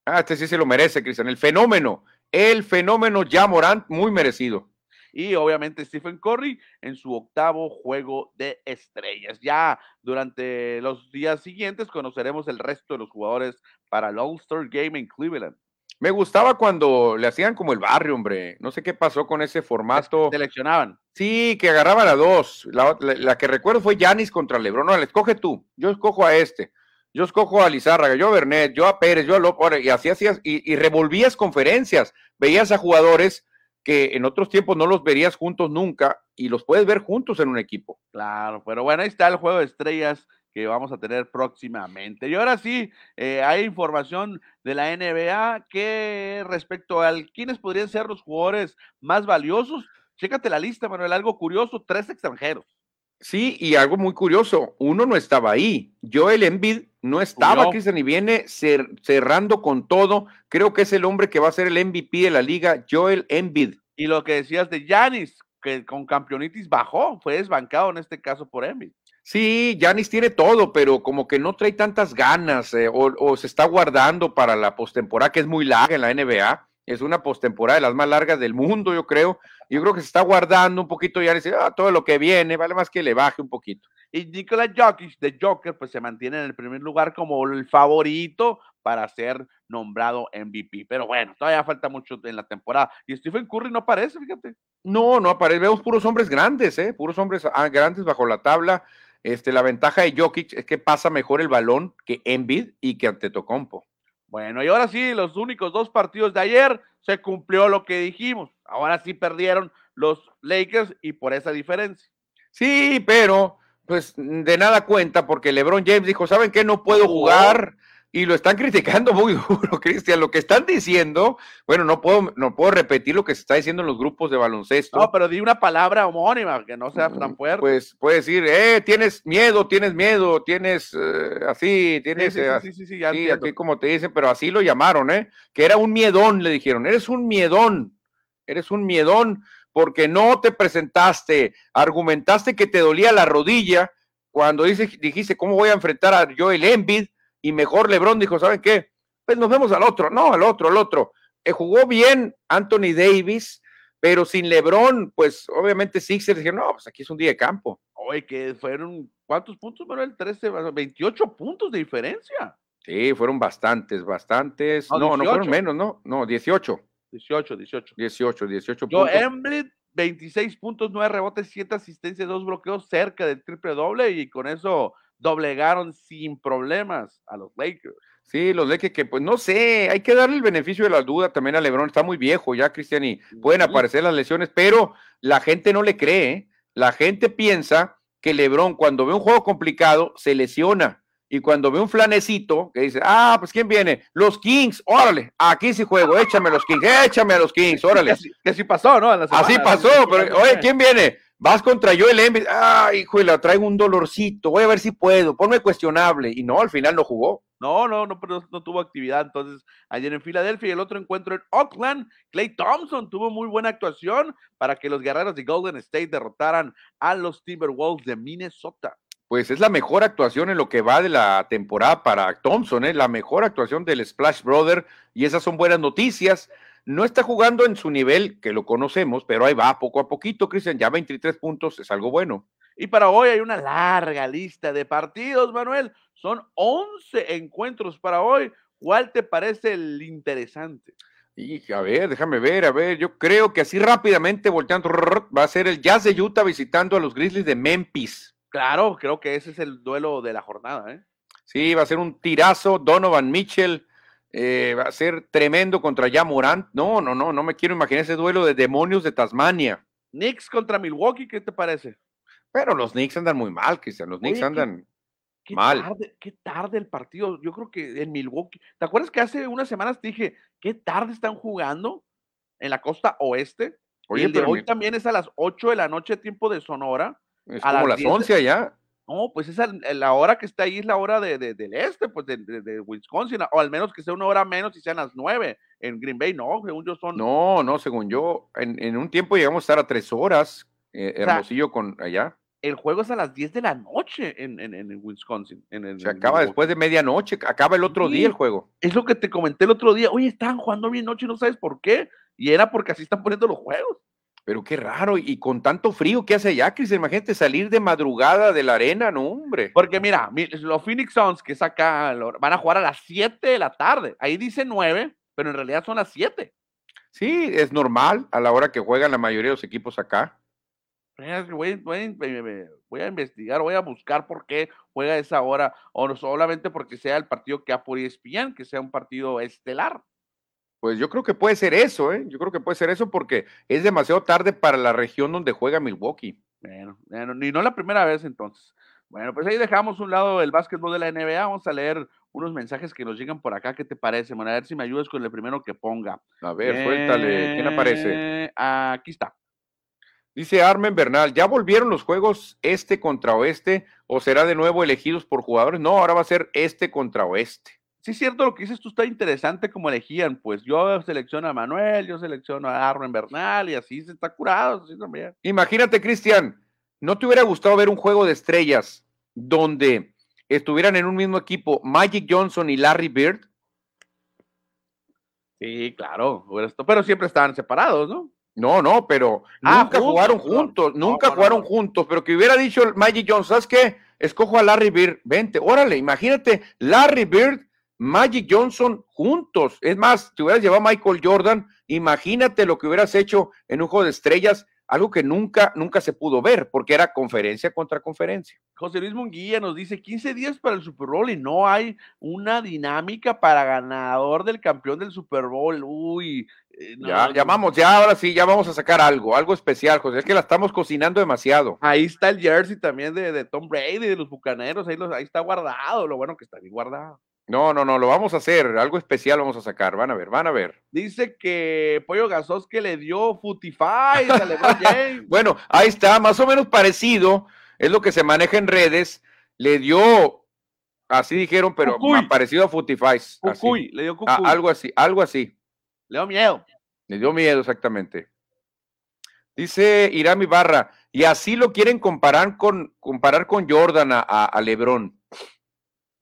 Ah, este sí se lo merece, Cristian. El fenómeno, el fenómeno Jan Morant, muy merecido. Y obviamente Stephen Curry en su octavo juego de estrellas. Ya durante los días siguientes conoceremos el resto de los jugadores para el All-Star Game en Cleveland. Me gustaba cuando le hacían como el barrio, hombre. No sé qué pasó con ese formato. Seleccionaban. Sí, que agarraban a dos. La, que recuerdo fue Yanis contra Lebron. No, le escoge tú. Yo escojo a este. Yo escojo a Lizárraga, yo a Bernet, yo a Pérez, yo a López. Y así hacías. Y, revolvías conferencias. Veías a jugadores que en otros tiempos no los verías juntos nunca y los puedes ver juntos en un equipo. Claro, pero bueno, ahí está el juego de estrellas que vamos a tener próximamente. Y ahora sí, eh, hay información de la NBA que respecto al quiénes podrían ser los jugadores más valiosos. Chécate la lista, Manuel, algo curioso, tres extranjeros. Sí, y algo muy curioso, uno no estaba ahí. Joel Embiid no estaba, Cristian, y viene cerrando con todo. Creo que es el hombre que va a ser el MVP de la liga, Joel Embiid. Y lo que decías de Yanis, que con campeonitis bajó, fue desbancado en este caso por Embiid. Sí, Yanis tiene todo, pero como que no trae tantas ganas eh, o, se está guardando para la postemporada, que es muy larga en la NBA. Es una postemporada de las más largas del mundo, yo creo. Yo creo que se está guardando un poquito ya dice, ah, todo lo que viene, vale más que le baje un poquito. Y Nikola Jokic de Joker, pues se mantiene en el primer lugar como el favorito para ser nombrado MVP. Pero bueno, todavía falta mucho en la temporada. Y Stephen Curry no aparece, fíjate. No, no aparece. Vemos puros hombres grandes, ¿eh? Puros hombres ah, grandes bajo la tabla. Este, la ventaja de Jokic es que pasa mejor el balón que Embiid y que Antetokounmpo. Bueno, y ahora sí, los únicos dos partidos de ayer se cumplió lo que dijimos. Ahora sí perdieron los Lakers y por esa diferencia. Sí, pero pues de nada cuenta porque LeBron James dijo, ¿saben qué? No puedo jugar, y lo están criticando muy duro, Cristian. Lo que están diciendo, bueno, no puedo, no puedo repetir lo que se está diciendo en los grupos de baloncesto. No, pero di una palabra homónima que no sea tan Mm, fuerte. Pues puede decir, eh, tienes miedo, tienes miedo, tienes eh, así, Sí, tienes sí, eh, sí, sí, sí, ya sí, entiendo. aquí como te dicen, pero así lo llamaron, ¿eh? Que era un miedón, le dijeron, eres un miedón, eres un miedón porque no te presentaste, argumentaste que te dolía la rodilla cuando dice, dijiste, ¿cómo voy a enfrentar a Joel Embiid? Y mejor LeBron dijo, ¿saben qué? Pues nos vemos al otro, no, al otro, al otro. Eh, jugó bien Anthony Davis, pero sin LeBron, pues obviamente Sixers dijeron, no, pues aquí es un día de campo. Oye, que fueron, ¿cuántos puntos, Manuel? 13, 28 puntos de diferencia. Sí, fueron bastantes, bastantes. No, No, no, fueron 18. menos, no, no, 18, 18, 18. 18, 18 Yo, puntos. Embiid, 26 puntos, 9 rebotes, 7 asistencias, 2 bloqueos, cerca del triple doble y con eso doblegaron sin problemas a los Lakers. Sí, los Lakers que, pues no sé, hay que darle el beneficio de la duda también a LeBron, está muy viejo ya, Cristian, y pueden Sí. aparecer las lesiones, pero la gente no le cree, ¿eh? la gente piensa que LeBron cuando ve un juego complicado se lesiona. Y cuando ve un flanecito que dice, ah, pues ¿quién viene? Los Kings, órale, aquí sí juego, échame a los Kings, échame a los Kings, órale. Que así, que así pasó, ¿no? Así pasó, pero oye, ¿quién viene? Vas contra Joel Embiid, ah, hijo, la traigo un dolorcito, voy a ver si puedo, ponme cuestionable. Y no, al final no jugó. No, no, no, pero no tuvo actividad. Entonces, ayer en Filadelfia y el otro encuentro en Oakland, Clay Thompson tuvo muy buena actuación para que los guerreros de Golden State derrotaran a los Timberwolves de Minnesota. Pues es la mejor actuación en lo que va de la temporada para Thompson, ¿eh? la mejor actuación del Splash Brother, y esas son buenas noticias. No está jugando en su nivel, que lo conocemos, pero ahí va poco a poquito, Cristian, ya 23 puntos es algo bueno. Y para hoy hay una larga lista de partidos, Manuel. Son 11 encuentros para hoy. ¿Cuál te parece el interesante? Y a ver, déjame ver, a ver, yo creo que así rápidamente volteando, va a ser el Jazz de Utah visitando a los Grizzlies de Memphis. Claro, creo que ese es el duelo de la jornada. ¿eh? Sí, va a ser un tirazo, Donovan Mitchell, eh, va a ser tremendo contra ya Morant. No, no, no, no me quiero imaginar ese duelo de demonios de Tasmania. Knicks contra Milwaukee, ¿qué te parece? Pero los Knicks andan muy mal, Cristian, los Knicks Oye, ¿qué- andan... Qué Mal. tarde, qué tarde el partido. Yo creo que en Milwaukee. ¿Te acuerdas que hace unas semanas te dije qué tarde están jugando en la costa oeste? y Oye, el de hoy mi- también es a las 8 de la noche, tiempo de Sonora. es a como las las 10 de- 11 allá. No, pues esa, la hora que está ahí es la hora de, de- del este, pues de, de- Wisconsin, o al menos que sea una hora menos y sean las 9 en Green Bay, no, según yo son. No, no, según yo, en, en un tiempo llegamos a estar a tres horas, eh, O sea, Hermosillo con allá. El juego es a las 10 de la noche en, en, en Wisconsin. En, Se acaba después de medianoche, acaba el otro Sí. día el juego. Es lo que te comenté el otro día. Oye, estaban jugando bien noche y no sabes por qué. Y era porque así están poniendo los juegos. Pero qué raro, y, con tanto frío que hace allá, Cristian, imagínate salir de madrugada de la arena, no, hombre. Porque mira, mi- los Phoenix Suns que es acá lo- van a jugar a las 7 de la tarde. Ahí dice 9, pero en realidad son las 7. Sí, es normal a la hora que juegan la mayoría de los equipos acá. Voy, voy- voy- a investigar, voy a buscar por qué juega a esa hora, o no solamente porque sea el partido que ha por ESPN, que sea un partido estelar. Pues yo creo que puede ser eso, ¿eh? Yo creo que puede ser eso porque es demasiado tarde para la región donde juega Milwaukee. Bueno, bueno, ni no la primera vez entonces. Bueno, pues ahí dejamos un lado el básquetbol de la NBA. Vamos a leer unos mensajes que nos llegan por acá. ¿Qué te parece, man? A ver si me ayudas con el primero que ponga. A ver, suéltale. ¿Quién aparece? Eh, Aquí está. Dice Armen Bernal, ¿ya volvieron los juegos este contra oeste o será de nuevo elegidos por jugadores? No, ahora va a ser este contra oeste. Sí, es cierto lo que dices tú, está interesante como elegían. Pues yo selecciono a Manuel, yo selecciono a Armen Bernal y así se está curado, así también. Imagínate, Cristian, ¿no te hubiera gustado ver un juego de estrellas donde estuvieran en un mismo equipo Magic Johnson y Larry Bird? Sí, claro, pero siempre estaban separados, ¿no? No, no, pero Ah, nunca juntos, jugaron juntos, No, nunca no, jugaron no. juntos, pero que hubiera dicho Magic Johnson, ¿sabes qué? Escojo a Larry Bird, vente, órale, imagínate, Larry Bird, Magic Johnson juntos. Es más, te hubieras llevado a Michael Jordan, imagínate lo que hubieras hecho en un juego de estrellas, algo que nunca, nunca se pudo ver, porque era conferencia contra conferencia. José Luis Munguía nos dice 15 días para el Super Bowl y no hay una dinámica para ganador del campeón del Super Bowl. Uy, eh, no, ya, no, ya ahora sí, ya vamos a sacar algo, algo especial, José, es que la estamos cocinando demasiado. Ahí está el jersey también de, de Tom Brady, de los bucaneros, ahí, los, ahí está guardado, lo bueno que está bien guardado. No, no, no, lo vamos a hacer, algo especial vamos a sacar, van a ver, van a ver. Dice que Pollo Gasos que le dio Futify a LeBron James. bueno, ahí está, más o menos parecido, es lo que se maneja en redes, le dio, así dijeron, pero parecido a Futify. Cucuy, le dio ah, cucuy. algo así, algo así. Le dio miedo. Le dio miedo, exactamente. Dice Irami Barra, y así lo quieren comparar con, comparar con Jordan a, a Lebron.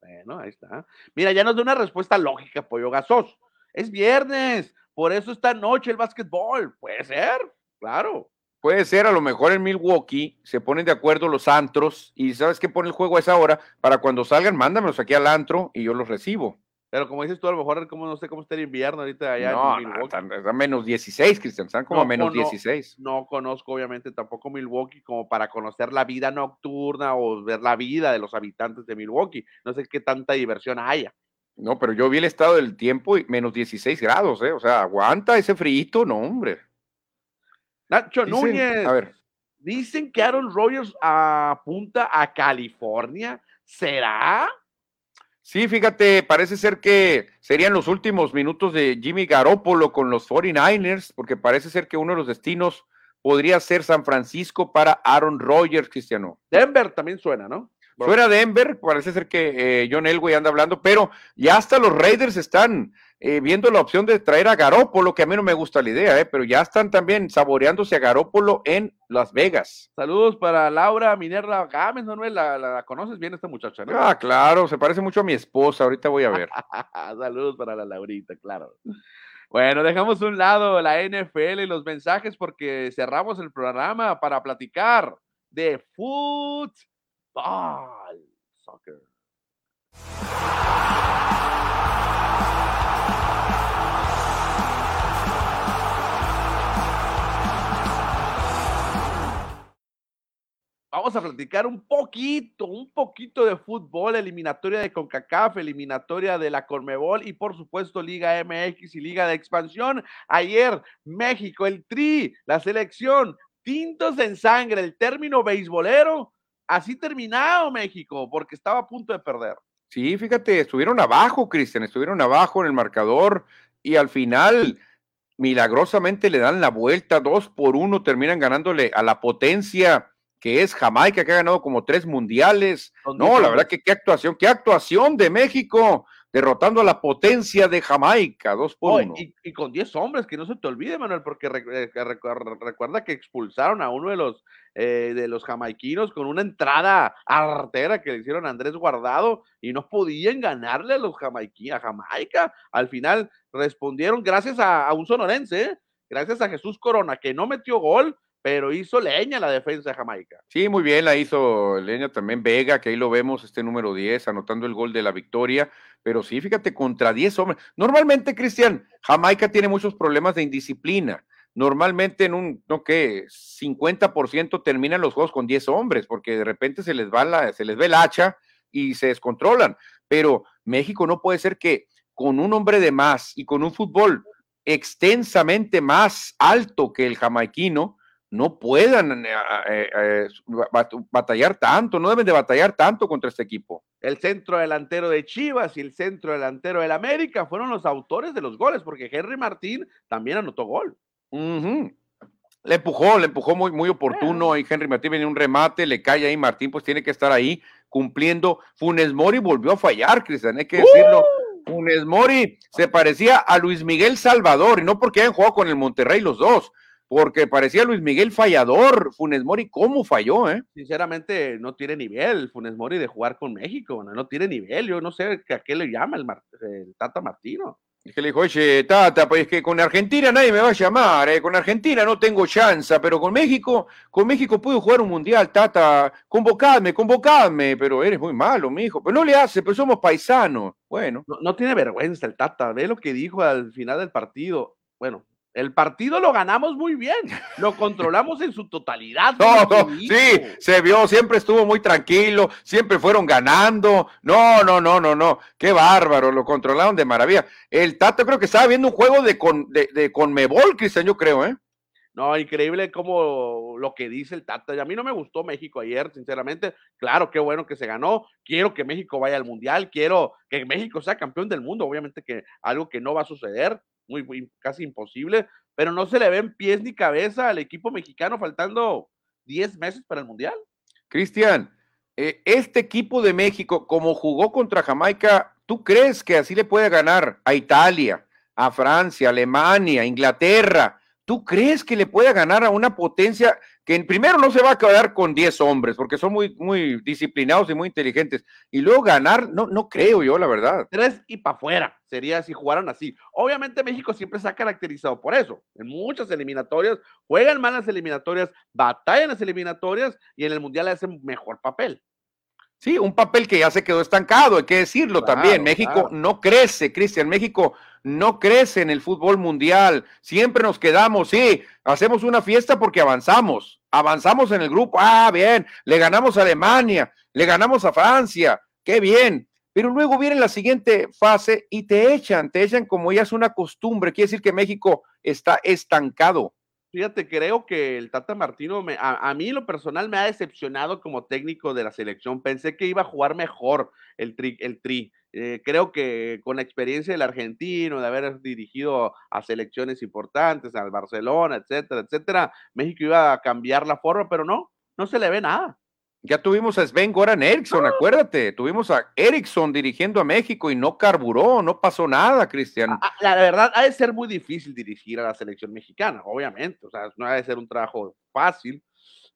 Bueno, ahí está. Mira, ya nos da una respuesta lógica, Pollo Gasos. Es viernes, por eso esta noche el básquetbol. Puede ser, claro. Puede ser, a lo mejor en Milwaukee se ponen de acuerdo los antros y ¿sabes qué pone el juego a esa hora? Para cuando salgan, mándamelos aquí al antro y yo los recibo. Pero como dices tú, a lo mejor como no sé cómo está el invierno ahorita allá no, en Milwaukee. No, están, a menos 16, Cristian, están como a menos 16. No conozco obviamente tampoco Milwaukee como para conocer la vida nocturna o ver la vida de los habitantes de Milwaukee. No sé qué tanta diversión haya. No, pero yo vi el estado del tiempo y menos 16 grados, ¿eh? O sea, aguanta ese frío, no, hombre. Nacho Núñez. A ver. Dicen que Aaron Rodgers apunta a California. ¿Será? Sí, fíjate, parece ser que serían los últimos minutos de Jimmy Garoppolo con los 49ers, porque parece ser que uno de los destinos podría ser San Francisco para Aaron Rodgers, Cristiano. Denver también suena, ¿no? Fuera Denver, parece ser que eh, John Elway anda hablando, pero ya hasta los Raiders están eh, viendo la opción de traer a Garópolo, que a mí no me gusta la idea, eh, pero ya están también saboreándose a Garópolo en Las Vegas. Saludos para Laura Minerva Gámez, ¿no? La, la, conoces bien esta muchacha, ¿no? Ah, claro, se parece mucho a mi esposa, ahorita voy a ver. Saludos para la Laurita, claro. Bueno, dejamos un lado la NFL y los mensajes porque cerramos el programa para platicar de fútbol soccer. Vamos a platicar un poquito, un poquito de fútbol, eliminatoria de CONCACAF, eliminatoria de la Cormebol y por supuesto Liga MX y Liga de Expansión. Ayer México, el Tri, la selección, tintos en sangre, el término beisbolero, así terminado México, porque estaba a punto de perder. Sí, fíjate, estuvieron abajo, Cristian, estuvieron abajo en el marcador y al final milagrosamente le dan la vuelta, dos por uno, terminan ganándole a la potencia que es Jamaica, que ha ganado como tres mundiales. No, la verdad que qué actuación, qué actuación de México, derrotando a la potencia de Jamaica, dos por uno. Y, con diez hombres, que no se te olvide, Manuel, porque eh, recuerda que expulsaron a uno de los, eh, de los jamaiquinos con una entrada artera que le hicieron a Andrés Guardado y no podían ganarle a los jamaiquinos, a Jamaica. Al final respondieron gracias a, a un sonorense, ¿eh? gracias a Jesús Corona, que no metió gol, pero hizo leña la defensa de Jamaica. Sí, muy bien, la hizo leña también Vega, que ahí lo vemos, este número 10, anotando el gol de la victoria, pero sí, fíjate, contra 10 hombres. Normalmente, Cristian, Jamaica tiene muchos problemas de indisciplina. Normalmente en un, no qué, 50% terminan los juegos con 10 hombres, porque de repente se les va la, se les ve el hacha y se descontrolan. Pero México no puede ser que con un hombre de más y con un fútbol extensamente más alto que el jamaiquino, no puedan eh, eh, eh, batallar tanto, no deben de batallar tanto contra este equipo. El centro delantero de Chivas y el centro delantero del América fueron los autores de los goles, porque Henry Martín también anotó gol. Le empujó, le empujó muy, muy oportuno y Henry Martín viene un remate, le cae ahí Martín, pues tiene que estar ahí cumpliendo. Funes Mori volvió a fallar, Cristian, hay que decirlo. ¡Uh! Funes Mori se parecía a Luis Miguel Salvador, y no porque hayan jugado con el Monterrey los dos, porque parecía Luis Miguel fallador. Funes Mori, ¿cómo falló? Eh? Sinceramente, no tiene nivel Funes Mori de jugar con México, no, tiene nivel. Yo no sé a qué le llama el, Tata Martino. Es que le dijo, oye, Tata, pues que con Argentina nadie me va a llamar, eh. con Argentina no tengo chance, pero con México, con México puedo jugar un mundial, Tata, convocadme, convocadme, pero eres muy malo, mijo, pero no le hace, pero somos paisanos. Bueno. No, no tiene vergüenza el Tata, ve lo que dijo al final del partido. Bueno, el partido lo ganamos muy bien, lo controlamos en su totalidad. No, sí, se vio, siempre estuvo muy tranquilo, siempre fueron ganando. No, no, no, no, no, qué bárbaro, lo controlaron de maravilla. El Tato creo que estaba viendo un juego de, con, de, Conmebol, Cristian, yo creo, ¿eh? No, increíble como lo que dice el Tata. A mí no me gustó México ayer, sinceramente. Claro, qué bueno que se ganó. Quiero que México vaya al Mundial. Quiero que México sea campeón del mundo. Obviamente que algo que no va a suceder, muy, casi imposible, pero no se le ven pies ni cabeza al equipo mexicano faltando 10 meses para el Mundial. Cristian, eh, este equipo de México, como jugó contra Jamaica, ¿tú crees que así le puede ganar a Italia, a Francia, Alemania, Inglaterra? ¿Tú crees que le puede ganar a una potencia que en primero no se va a quedar con 10 hombres porque son muy, muy disciplinados y muy inteligentes? Y luego ganar, no, no creo yo, la verdad. Tres y para afuera sería si jugaran así. Obviamente México siempre se ha caracterizado por eso. En muchas eliminatorias juegan mal las eliminatorias, batallan las eliminatorias y en el Mundial hacen mejor papel. Sí, un papel que ya se quedó estancado, hay que decirlo también. México no crece, Cristian. México no crece en el fútbol mundial. Siempre nos quedamos, sí, hacemos una fiesta porque avanzamos. Avanzamos en el grupo. Ah, bien, le ganamos a Alemania, le ganamos a Francia. Qué bien. Pero luego viene la siguiente fase y te echan, te echan como ya es una costumbre. Quiere decir que México está estancado. Fíjate, creo que el Tata Martino, me, a, mí lo personal me ha decepcionado como técnico de la selección. Pensé que iba a jugar mejor el Tri. El tri. Eh, creo que con la experiencia del argentino, de haber dirigido a selecciones importantes, al Barcelona, etcétera, etcétera, México iba a cambiar la forma, pero no, no se le ve nada. Ya tuvimos a Sven Goran Eriksson, acuérdate, tuvimos a Eriksson dirigiendo a México y no carburó, no pasó nada, Cristian. La, verdad, ha de ser muy difícil dirigir a la selección mexicana, obviamente, o sea, no ha de ser un trabajo fácil,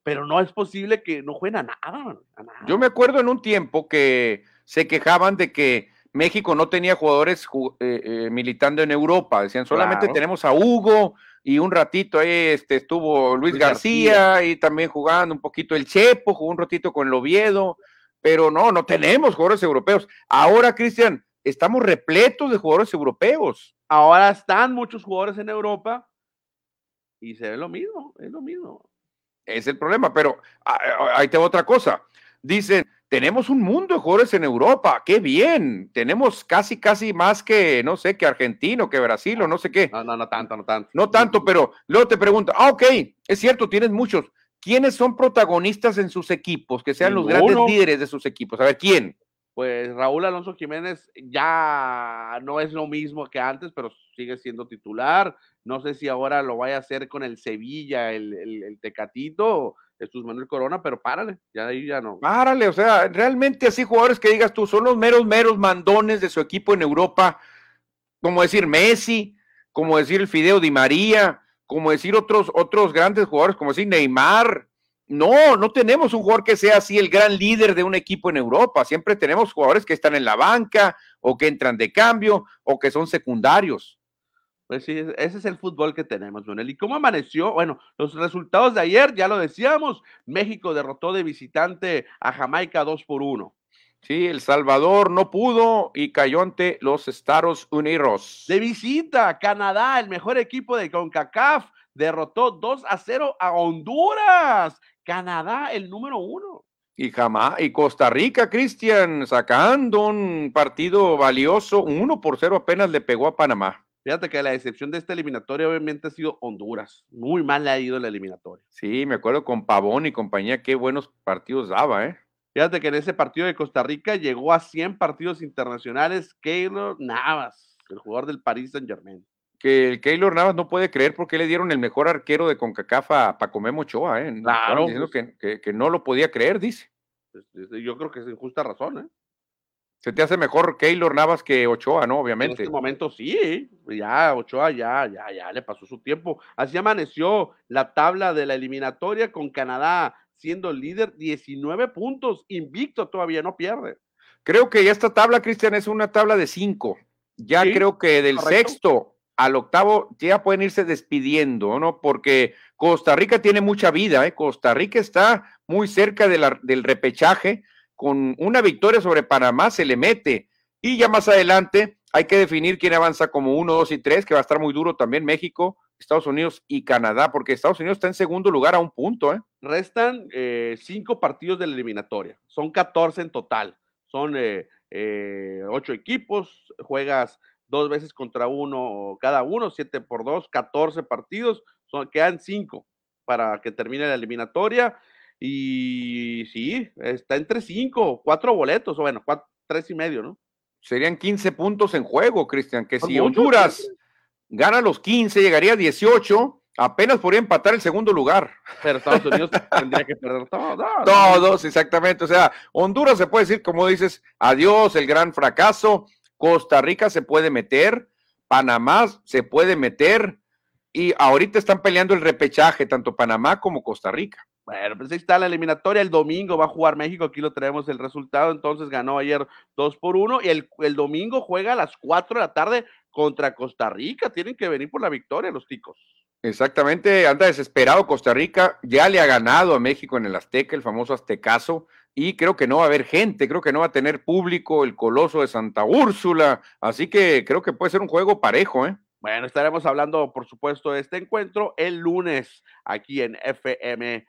pero no es posible que no jueguen a nada, Yo me acuerdo en un tiempo que se quejaban de que México no tenía jugadores eh, eh, militando en Europa, decían solamente tenemos a Hugo, y un ratito ahí este, estuvo Luis, García, y también jugando un poquito el Chepo, jugó un ratito con el Oviedo, pero no, no tenemos jugadores europeos. Ahora, Cristian, estamos repletos de jugadores europeos. Ahora están muchos jugadores en Europa y se ve lo mismo, es lo mismo. Es el problema, pero ah, ah, ahí te otra cosa. Dicen, tenemos un mundo de jugadores en Europa, qué bien, tenemos casi, casi más que, no sé, que argentino, que Brasil o no sé qué. No, no, no tanto, no tanto. No tanto, pero luego te pregunto, ah, ok, es cierto, tienes muchos. ¿Quiénes son protagonistas en sus equipos, que sean los grandes líderes de sus equipos? A ver, ¿quién? Pues Raúl Alonso Jiménez ya no es lo mismo que antes, pero sigue siendo titular. No sé si ahora lo vaya a hacer con el Sevilla, el, el, el Tecatito, Jesús Manuel Corona, pero párale, ya ahí ya no. Párale, o sea, realmente así jugadores que digas tú, son los meros, meros mandones de su equipo en Europa, como decir Messi, como decir el Fideo Di María, como decir otros, otros grandes jugadores, como decir Neymar. No, no tenemos un jugador que sea así el gran líder de un equipo en Europa. Siempre tenemos jugadores que están en la banca o que entran de cambio o que son secundarios. Pues sí, ese es el fútbol que tenemos, Manuel. ¿Y cómo amaneció? Bueno, los resultados de ayer, ya lo decíamos, México derrotó de visitante a Jamaica 2 por 1. Sí, El Salvador no pudo y cayó ante los Estados Unidos. De visita, Canadá, el mejor equipo de CONCACAF, derrotó 2 a 0 a Honduras. Canadá, el número uno. Y jamás, y Costa Rica, Cristian, sacando un partido valioso, 1 por 0 apenas le pegó a Panamá. Fíjate que la excepción de esta eliminatoria obviamente ha sido Honduras. Muy mal ha ido la eliminatoria. Sí, me acuerdo con Pavón y compañía, qué buenos partidos daba, ¿eh? Fíjate que en ese partido de Costa Rica llegó a 100 partidos internacionales Keylor Navas, el jugador del Paris Saint Germain. Que el Keylor Navas no puede creer porque le dieron el mejor arquero de CONCACAF a Paco Ochoa, ¿eh? Claro. Diciendo pues que, que, no lo podía creer, dice. Pues, yo creo que es injusta razón, ¿eh? Se te hace mejor Keylor Navas que Ochoa, ¿no? Obviamente. En este momento sí, ya Ochoa ya, ya, ya le pasó su tiempo. Así amaneció la tabla de la eliminatoria con Canadá siendo líder 19 puntos, invicto todavía, no pierde. Creo que esta tabla, Cristian, es una tabla de cinco. Ya creo que del sexto al octavo ya pueden irse despidiendo, ¿no? Porque Costa Rica tiene mucha vida, ¿eh? Costa Rica está muy cerca del repechaje con una victoria sobre Panamá se le mete. Y ya más adelante hay que definir quién avanza como uno, dos y tres, que va a estar muy duro también México, Estados Unidos y Canadá, porque Estados Unidos está en segundo lugar a un punto. ¿eh? Restan eh, cinco partidos de la eliminatoria, son 14 en total, son eh, ocho equipos, juegas dos veces contra uno cada uno, siete por dos, 14 partidos, son, quedan cinco para que termine la eliminatoria. Y sí, está entre cinco, cuatro boletos, o bueno, cuatro, tres y medio, ¿no? Serían 15 puntos en juego, Cristian, que si Honduras gana los 15, llegaría a 18, apenas podría empatar el segundo lugar. Pero Estados Unidos tendría que perder todo. Todos, exactamente. O sea, Honduras se puede decir, como dices, adiós, el gran fracaso. Costa Rica se puede meter, Panamá se puede meter, y ahorita están peleando el repechaje, tanto Panamá como Costa Rica. Bueno, pues ahí está la eliminatoria. El domingo va a jugar México. Aquí lo traemos el resultado. Entonces ganó ayer 2 por 1. Y el, el, domingo juega a las 4 de la tarde contra Costa Rica. Tienen que venir por la victoria los ticos. Exactamente, anda desesperado Costa Rica. Ya le ha ganado a México en el Azteca, el famoso Aztecaso. Y creo que no va a haber gente, creo que no va a tener público el coloso de Santa Úrsula. Así que creo que puede ser un juego parejo, ¿eh? Bueno, estaremos hablando, por supuesto, de este encuentro el lunes aquí en FM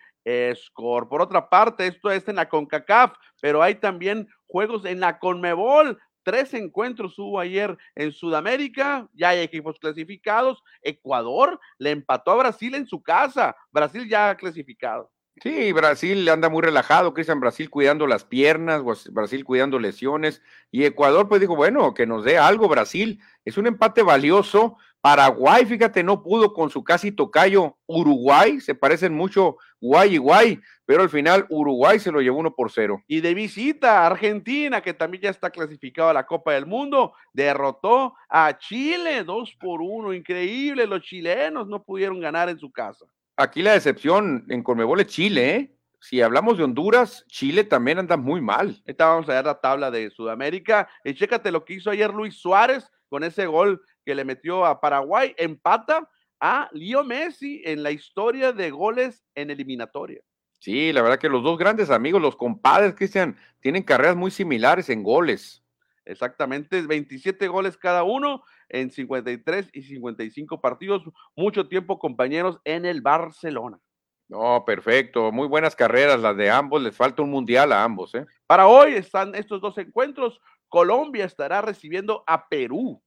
Score. Por otra parte, esto es en la CONCACAF, pero hay también juegos en la CONMEBOL. Tres encuentros hubo ayer en Sudamérica, ya hay equipos clasificados. Ecuador le empató a Brasil en su casa. Brasil ya ha clasificado. Sí, Brasil anda muy relajado, Cristian Brasil cuidando las piernas, Brasil cuidando lesiones, y Ecuador pues dijo, bueno, que nos dé algo Brasil, es un empate valioso, Paraguay, fíjate, no pudo con su casi tocayo Uruguay, se parecen mucho Guay y Guay, pero al final Uruguay se lo llevó uno por cero. Y de visita, Argentina, que también ya está clasificado a la Copa del Mundo, derrotó a Chile dos por uno, increíble, los chilenos no pudieron ganar en su casa aquí la decepción en Conmebol es Chile, ¿eh? Si hablamos de Honduras, Chile también anda muy mal. Esta vamos a ver la tabla de Sudamérica. Y chécate lo que hizo ayer Luis Suárez con ese gol que le metió a Paraguay. Empata a Leo Messi en la historia de goles en eliminatoria. Sí, la verdad que los dos grandes amigos, los compadres, Cristian, tienen carreras muy similares en goles. Exactamente, 27 goles cada uno en 53 y 55 partidos. Mucho tiempo, compañeros, en el Barcelona. No, perfecto. Muy buenas carreras las de ambos. Les falta un mundial a ambos. ¿eh? Para hoy están estos dos encuentros. Colombia estará recibiendo a Perú.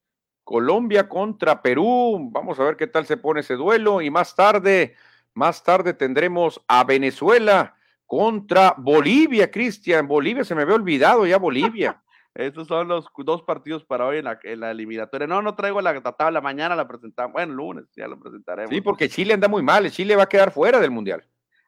Colombia contra Perú. Vamos a ver qué tal se pone ese duelo. Y más tarde, más tarde tendremos a Venezuela contra Bolivia, Cristian. Bolivia, se me había olvidado ya Bolivia. Estos son los dos partidos para hoy en la, eliminatoria. No, no traigo la tabla, mañana la presentamos. Bueno, lunes ya lo presentaremos. Sí, porque Chile anda muy mal, Chile va a quedar fuera del Mundial.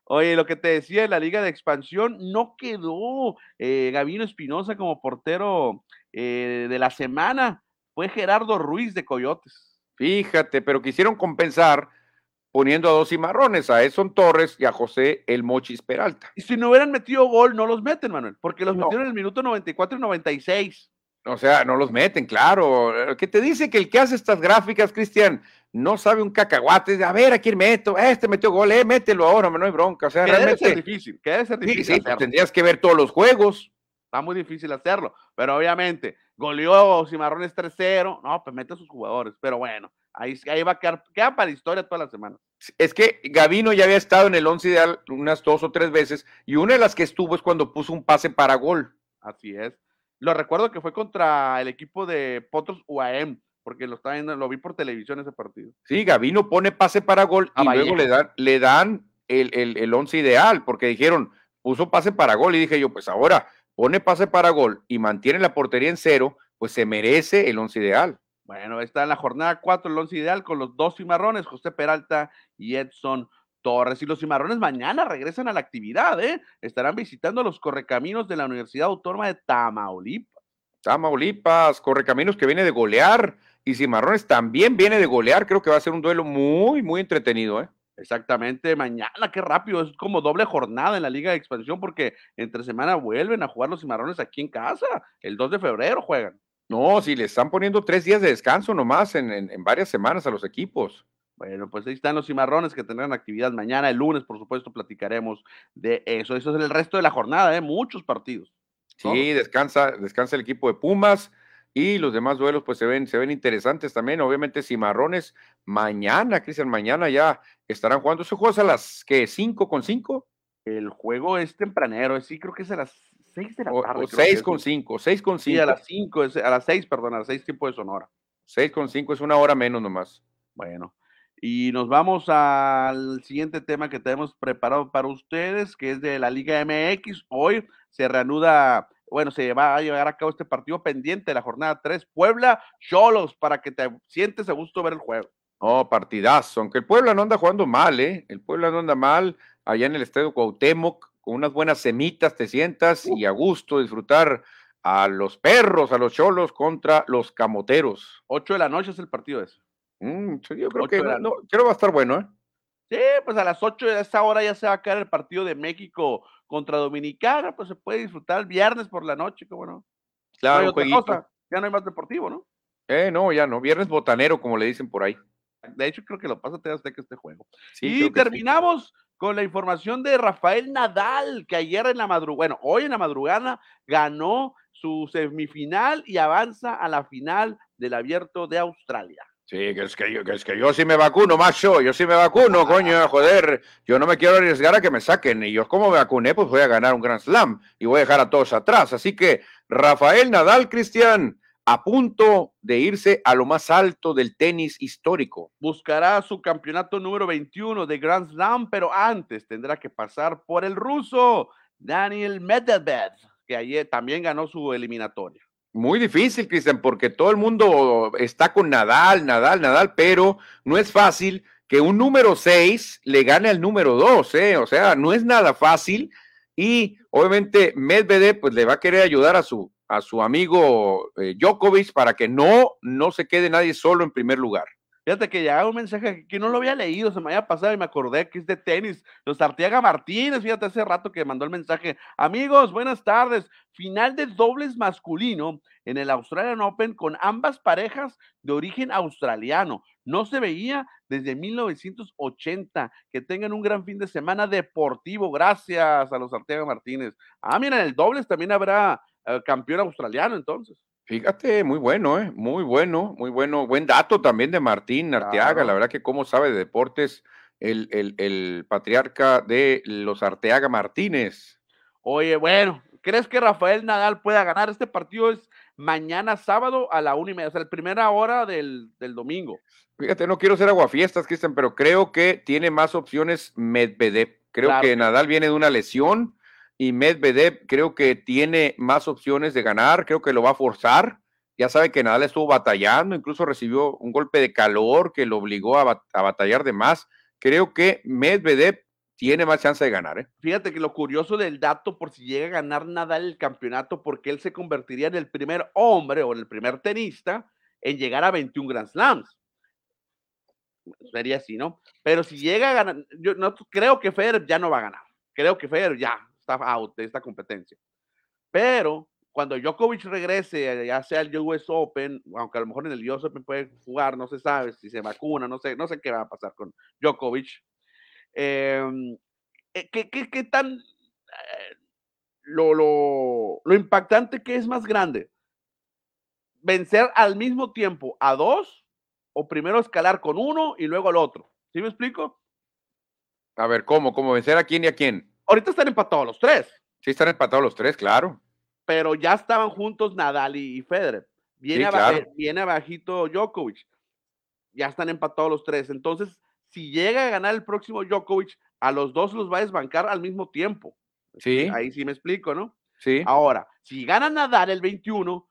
Oye, lo que te decía de la Liga de Expansión, no quedó eh, Gavino Espinosa como portero eh, de la semana, fue Gerardo Ruiz de Coyotes. Fíjate, pero quisieron compensar poniendo a dos cimarrones, a Edson Torres y a José El Mochis Peralta. Y si no hubieran metido gol, no los meten, Manuel, porque los metieron en el minuto 94 y 96. O sea, no los meten, claro. ¿Qué te dice que el que hace estas gráficas, Cristian, no sabe un cacahuate. A ver, ¿a quién meto? Este metió gol, eh, mételo ahora, no hay bronca. O sea, realmente. Debe ser difícil, que debe ser difícil. Sí, sí, tendrías que ver todos los juegos. Está muy difícil hacerlo, pero obviamente goleó Cimarrones 3-0. No, pues mete a sus jugadores, pero bueno, ahí, ahí va a quedar, queda para la historia toda la semana. Es que Gavino ya había estado en el once ideal unas dos o tres veces y una de las que estuvo es cuando puso un pase para gol. Así es. Lo recuerdo que fue contra el equipo de Potros UAM, porque lo estaba viendo, lo vi por televisión ese partido. Sí, Gavino pone pase para gol y luego le dan, le dan el, el, el once ideal, porque dijeron, puso pase para gol y dije yo, pues ahora pone pase para gol y mantiene la portería en cero, pues se merece el once ideal. Bueno, está en la jornada 4 el once ideal con los dos cimarrones, José Peralta y Edson Torres. Y los cimarrones mañana regresan a la actividad, ¿eh? Estarán visitando los correcaminos de la Universidad Autónoma de Tamaulipas. Tamaulipas, correcaminos que viene de golear y cimarrones también viene de golear. Creo que va a ser un duelo muy, muy entretenido, ¿eh? Exactamente, mañana, qué rápido, es como doble jornada en la Liga de Expansión porque entre semana vuelven a jugar los cimarrones aquí en casa, el 2 de febrero juegan. No, si le están poniendo tres días de descanso nomás en, en, varias semanas a los equipos. Bueno, pues ahí están los cimarrones que tendrán actividad mañana, el lunes, por supuesto, platicaremos de eso. Eso es el resto de la jornada, ¿eh? muchos partidos. Sí, descansa, descansa el equipo de Pumas y los demás duelos pues se ven, se ven interesantes también. Obviamente Cimarrones mañana, Cristian, mañana ya estarán jugando. ¿Se juega a las que cinco con cinco? El juego es tempranero, sí, creo que es a las 6 de la tarde. O 6 con 5, 6 con 5. Sí, a las 5, a las 6, perdón, a las 6 tiempo de Sonora. 6,5 es una hora menos nomás. Bueno, y nos vamos al siguiente tema que tenemos preparado para ustedes, que es de la Liga MX. Hoy se reanuda, bueno, se va a llevar a cabo este partido pendiente de la jornada 3, Puebla Cholos, para que te sientes a gusto ver el juego. Oh, partidazo, aunque el Puebla no anda jugando mal, ¿eh? El Puebla no anda mal, allá en el Estadio Cuauhtémoc, con unas buenas semitas te sientas y a gusto disfrutar a los perros, a los cholos contra los camoteros. 8 de la noche es el partido ese. Mm, yo creo que no, creo va a estar bueno, ¿eh? Sí, pues a las 8 de esta hora ya se va a caer el partido de México contra Dominicana, pues se puede disfrutar el viernes por la noche, cómo no. Claro, ya no hay más deportivo, ¿no? Eh, no, ya no, viernes botanero, como le dicen por ahí. De hecho, creo que lo pasa usted que este juego. y terminamos con la información de Rafael Nadal, que ayer en la madrugada, bueno, hoy en la madrugada ganó su semifinal y avanza a la final del Abierto de Australia. Sí, que es que, yo, que es que yo sí me vacuno, macho, yo sí me vacuno, coño, joder, yo no me quiero arriesgar a que me saquen, y yo como me vacuné, pues voy a ganar un Grand Slam y voy a dejar a todos atrás. Así que Rafael Nadal, Cristian, a punto de irse a lo más alto del tenis histórico. Buscará su campeonato número 21 de Grand Slam, pero antes tendrá que pasar por el ruso Daniel Medvedev, que ayer también ganó su eliminatoria. Muy difícil, Cristian, porque todo el mundo está con Nadal, Nadal, Nadal, pero no es fácil que un número 6 le gane al número 2, ¿eh? O sea, no es nada fácil y obviamente Medvedev pues le va a querer ayudar a su, a su amigo eh, Djokovic para que no, no se quede nadie solo en primer lugar. Fíjate que llegaba un mensaje que no lo había leído, se me había pasado y me acordé que es de tenis. Los Arteaga Martínez, fíjate hace rato que mandó el mensaje. Amigos, buenas tardes. Final de dobles masculino en el Australian Open con ambas parejas de origen australiano. No se veía desde 1980. Que tengan un gran fin de semana deportivo. Gracias a los Arteaga Martínez. Ah, mira, en el dobles también habrá campeón australiano entonces. Fíjate, muy bueno, ¿eh? muy bueno, muy bueno. Buen dato también de Martín Arteaga, la verdad que cómo sabe de deportes el, el, patriarca de los Arteaga Martínez. Oye, bueno, ¿crees que Rafael Nadal pueda ganar? Este partido es mañana sábado a la una y media, o sea, la primera hora del, domingo. Fíjate, no quiero ser aguafiestas, Cristian, pero creo que tiene más opciones Medvedev. Creo que Nadal viene de una lesión y Medvedev creo que tiene más opciones de ganar, creo que lo va a forzar. Ya sabe que Nadal estuvo batallando, incluso recibió un golpe de calor que lo obligó a, batallar de más. Creo que Medvedev tiene más chance de ganar. ¿eh? Fíjate que lo curioso del dato, por si llega a ganar Nadal el campeonato, porque él se convertiría en el primer hombre o en el primer tenista en llegar a 21 Grand Slams. Sería así, ¿no? Pero si llega a ganar, yo no creo que Federer ya no va a ganar. Creo que Federer ya, out de esta competencia. Pero cuando Djokovic regrese, ya sea el US Open, aunque a lo mejor en el US Open puede jugar, no se sabe si se vacuna, no sé, no sé qué va a pasar con Djokovic. Em, eh, ¿qué, qué, tan eh, lo, lo, lo impactante que es más grande? ¿Vencer al mismo tiempo a dos o primero escalar con uno y luego al otro? ¿Sí me explico? A ver, ¿cómo? ¿Cómo vencer a quién y a quién? Ahorita están empatados los tres. Sí, están empatados los tres, claro. Pero ya estaban juntos Nadal y Federer. Viene, viene abajito Djokovic. Ya están empatados los tres. Entonces, si llega a ganar el próximo Djokovic, a los dos los va a desbancar al mismo tiempo. Sí. Ahí sí me explico, ¿no? Sí. Ahora, si gana Nadal el 21,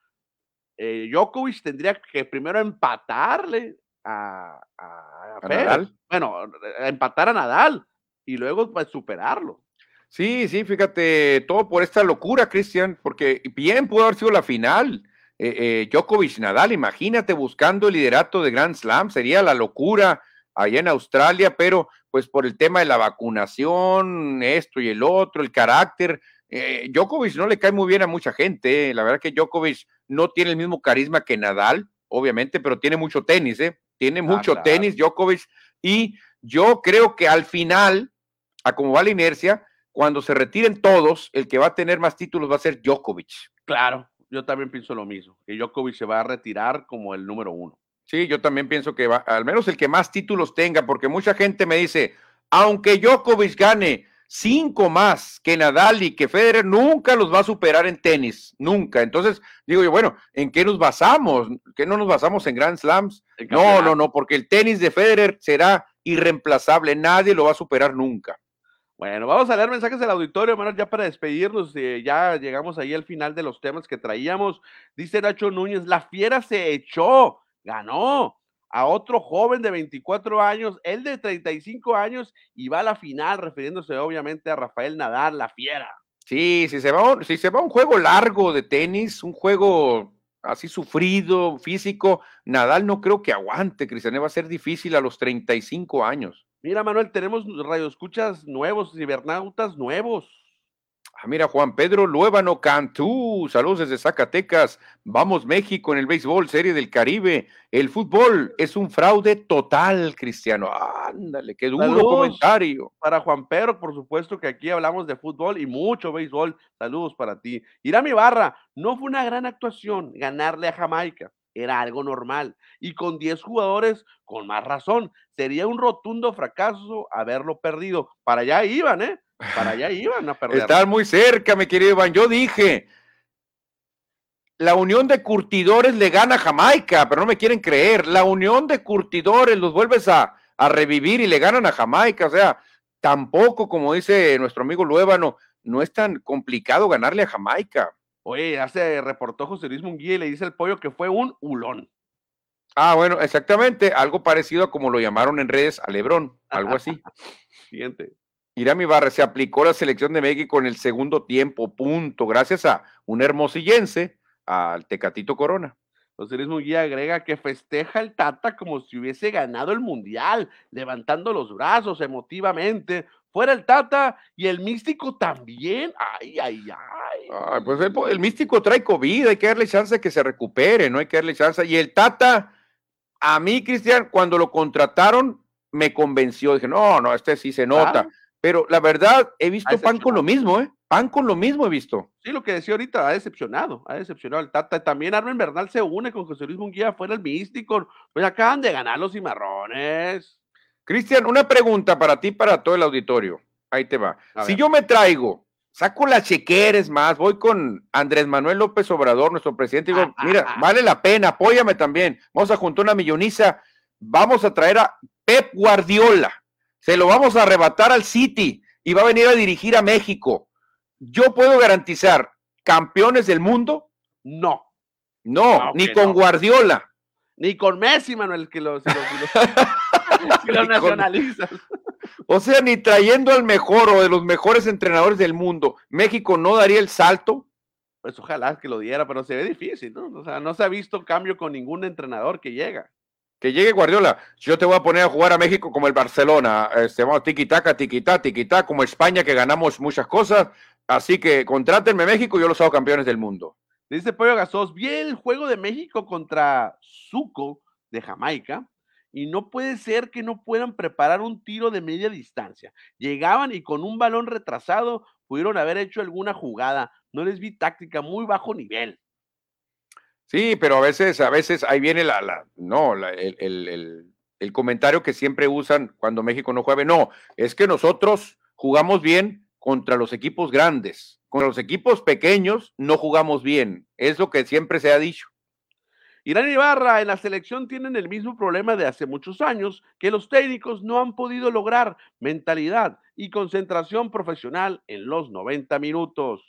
eh, Djokovic tendría que primero empatarle a, a, Nadal. Bueno, empatar a Nadal y luego pues, superarlo. Sí, sí, fíjate, todo por esta locura, Cristian, porque bien pudo haber sido la final. Eh, eh, Djokovic Nadal, imagínate buscando el liderato de Grand Slam, sería la locura allá en Australia, pero pues por el tema de la vacunación, esto y el otro, el carácter, eh, Djokovic no le cae muy bien a mucha gente, la verdad que Djokovic no tiene el mismo carisma que Nadal, obviamente, pero tiene mucho tenis, ¿eh? Tiene ah, mucho tenis Djokovic y yo creo que al final, a como va la inercia, cuando se retiren todos, el que va a tener más títulos va a ser Djokovic. Claro, yo también pienso lo mismo, que Djokovic se va a retirar como el número uno. Sí, yo también pienso que va, al menos el que más títulos tenga, porque mucha gente me dice, aunque Djokovic gane cinco más que Nadal y que Federer, nunca los va a superar en tenis, nunca. Entonces, digo yo, bueno, ¿en qué nos basamos? ¿Qué no nos basamos en Grand Slams? No, no, no, porque el tenis de Federer será irreemplazable, nadie lo va a superar nunca. Bueno, vamos a leer mensajes del auditorio, Manuel, ya para despedirnos, eh, ya llegamos ahí al final de los temas que traíamos. Dice Nacho Núñez, la fiera se echó, ganó a otro joven de 24 años, él de 35 años, y va a la final, refiriéndose obviamente a Rafael Nadal, la fiera. Sí, si se va, si se va un juego largo de tenis, un juego así sufrido, físico, Nadal no creo que aguante, Cristian, va a ser difícil a los 35 años. Mira, Manuel, tenemos radioescuchas nuevos, cibernautas nuevos. Ah, mira, Juan Pedro Luébano Cantú, saludos desde Zacatecas. Vamos México en el béisbol, serie del Caribe. El fútbol es un fraude total, Cristiano. Ándale, qué duro comentario. Para Juan Pedro, por supuesto que aquí hablamos de fútbol y mucho béisbol. Saludos para ti. Irami Barra, no fue una gran actuación ganarle a Jamaica. Era algo normal. Y con 10 jugadores, con más razón, sería un rotundo fracaso haberlo perdido. Para allá iban, ¿eh? Para allá iban a perder. Están muy cerca, mi querido Iván. Yo dije, la unión de curtidores le gana a Jamaica, pero no me quieren creer. La unión de curtidores los vuelves a, a revivir y le ganan a Jamaica. O sea, tampoco, como dice nuestro amigo Luébano, no es tan complicado ganarle a Jamaica. Oye, hace reportó José Luis Munguía y le dice el pollo que fue un hulón. Ah, bueno, exactamente, algo parecido a como lo llamaron en redes a Lebrón, algo así. Siguiente. Irami Barra se aplicó la selección de México en el segundo tiempo, punto, gracias a un hermosillense, al Tecatito Corona. José Luis Munguía agrega que festeja el Tata como si hubiese ganado el Mundial, levantando los brazos emotivamente. Fuera el Tata y el Místico también. Ay, ay, ay. Pues el, Místico trae COVID, hay que darle chance de que se recupere, no hay que darle chance. Y el Tata, a mí, Cristian, cuando lo contrataron, me convenció. Dije, no, no, este sí se nota. Pero la verdad, he visto pan con lo mismo, ¿eh? Pan con lo mismo he visto. Sí, lo que decía ahorita, ha decepcionado, ha decepcionado al Tata. También Armen Bernal se une con José Luis Munguía fuera el místico. Pues acaban de ganar los cimarrones. Cristian, una pregunta para ti, para todo el auditorio. Ahí te va. Si yo me traigo, saco las chequeres más, voy con Andrés Manuel López Obrador, nuestro presidente, y digo, mira, vale la pena, apóyame también. Vamos a juntar una milloniza, vamos a traer a Pep Guardiola se lo vamos a arrebatar al City y va a venir a dirigir a México. ¿Yo puedo garantizar campeones del mundo? No. No, ni con Guardiola. Ni con Messi, Manuel, que lo, nacionalizas. O sea, ni trayendo al mejor o de los mejores entrenadores del mundo, México no daría el salto. Pues ojalá que lo diera, pero se ve difícil, ¿no? O sea, no se ha visto cambio con ningún entrenador que llega que llegue Guardiola, yo te voy a poner a jugar a México como el Barcelona, este, vamos, tiki-taka, tiki-taka, tiki-taka, como España que ganamos muchas cosas, así que contrátenme México y yo los hago campeones del mundo. Dice Pollo Gasos, vi el juego de México contra Zuco de Jamaica y no puede ser que no puedan preparar un tiro de media distancia. Llegaban y con un balón retrasado pudieron haber hecho alguna jugada. No les vi táctica, muy bajo nivel. Sí, pero a veces, a veces ahí viene la, no, el, el, comentario que siempre usan cuando México no juega. No, es que nosotros jugamos bien contra los equipos grandes. Con los equipos pequeños no jugamos bien. Es lo que siempre se ha dicho. Irán Ibarra en la selección tienen el mismo problema de hace muchos años, que los técnicos no han podido lograr mentalidad y concentración profesional en los 90 minutos.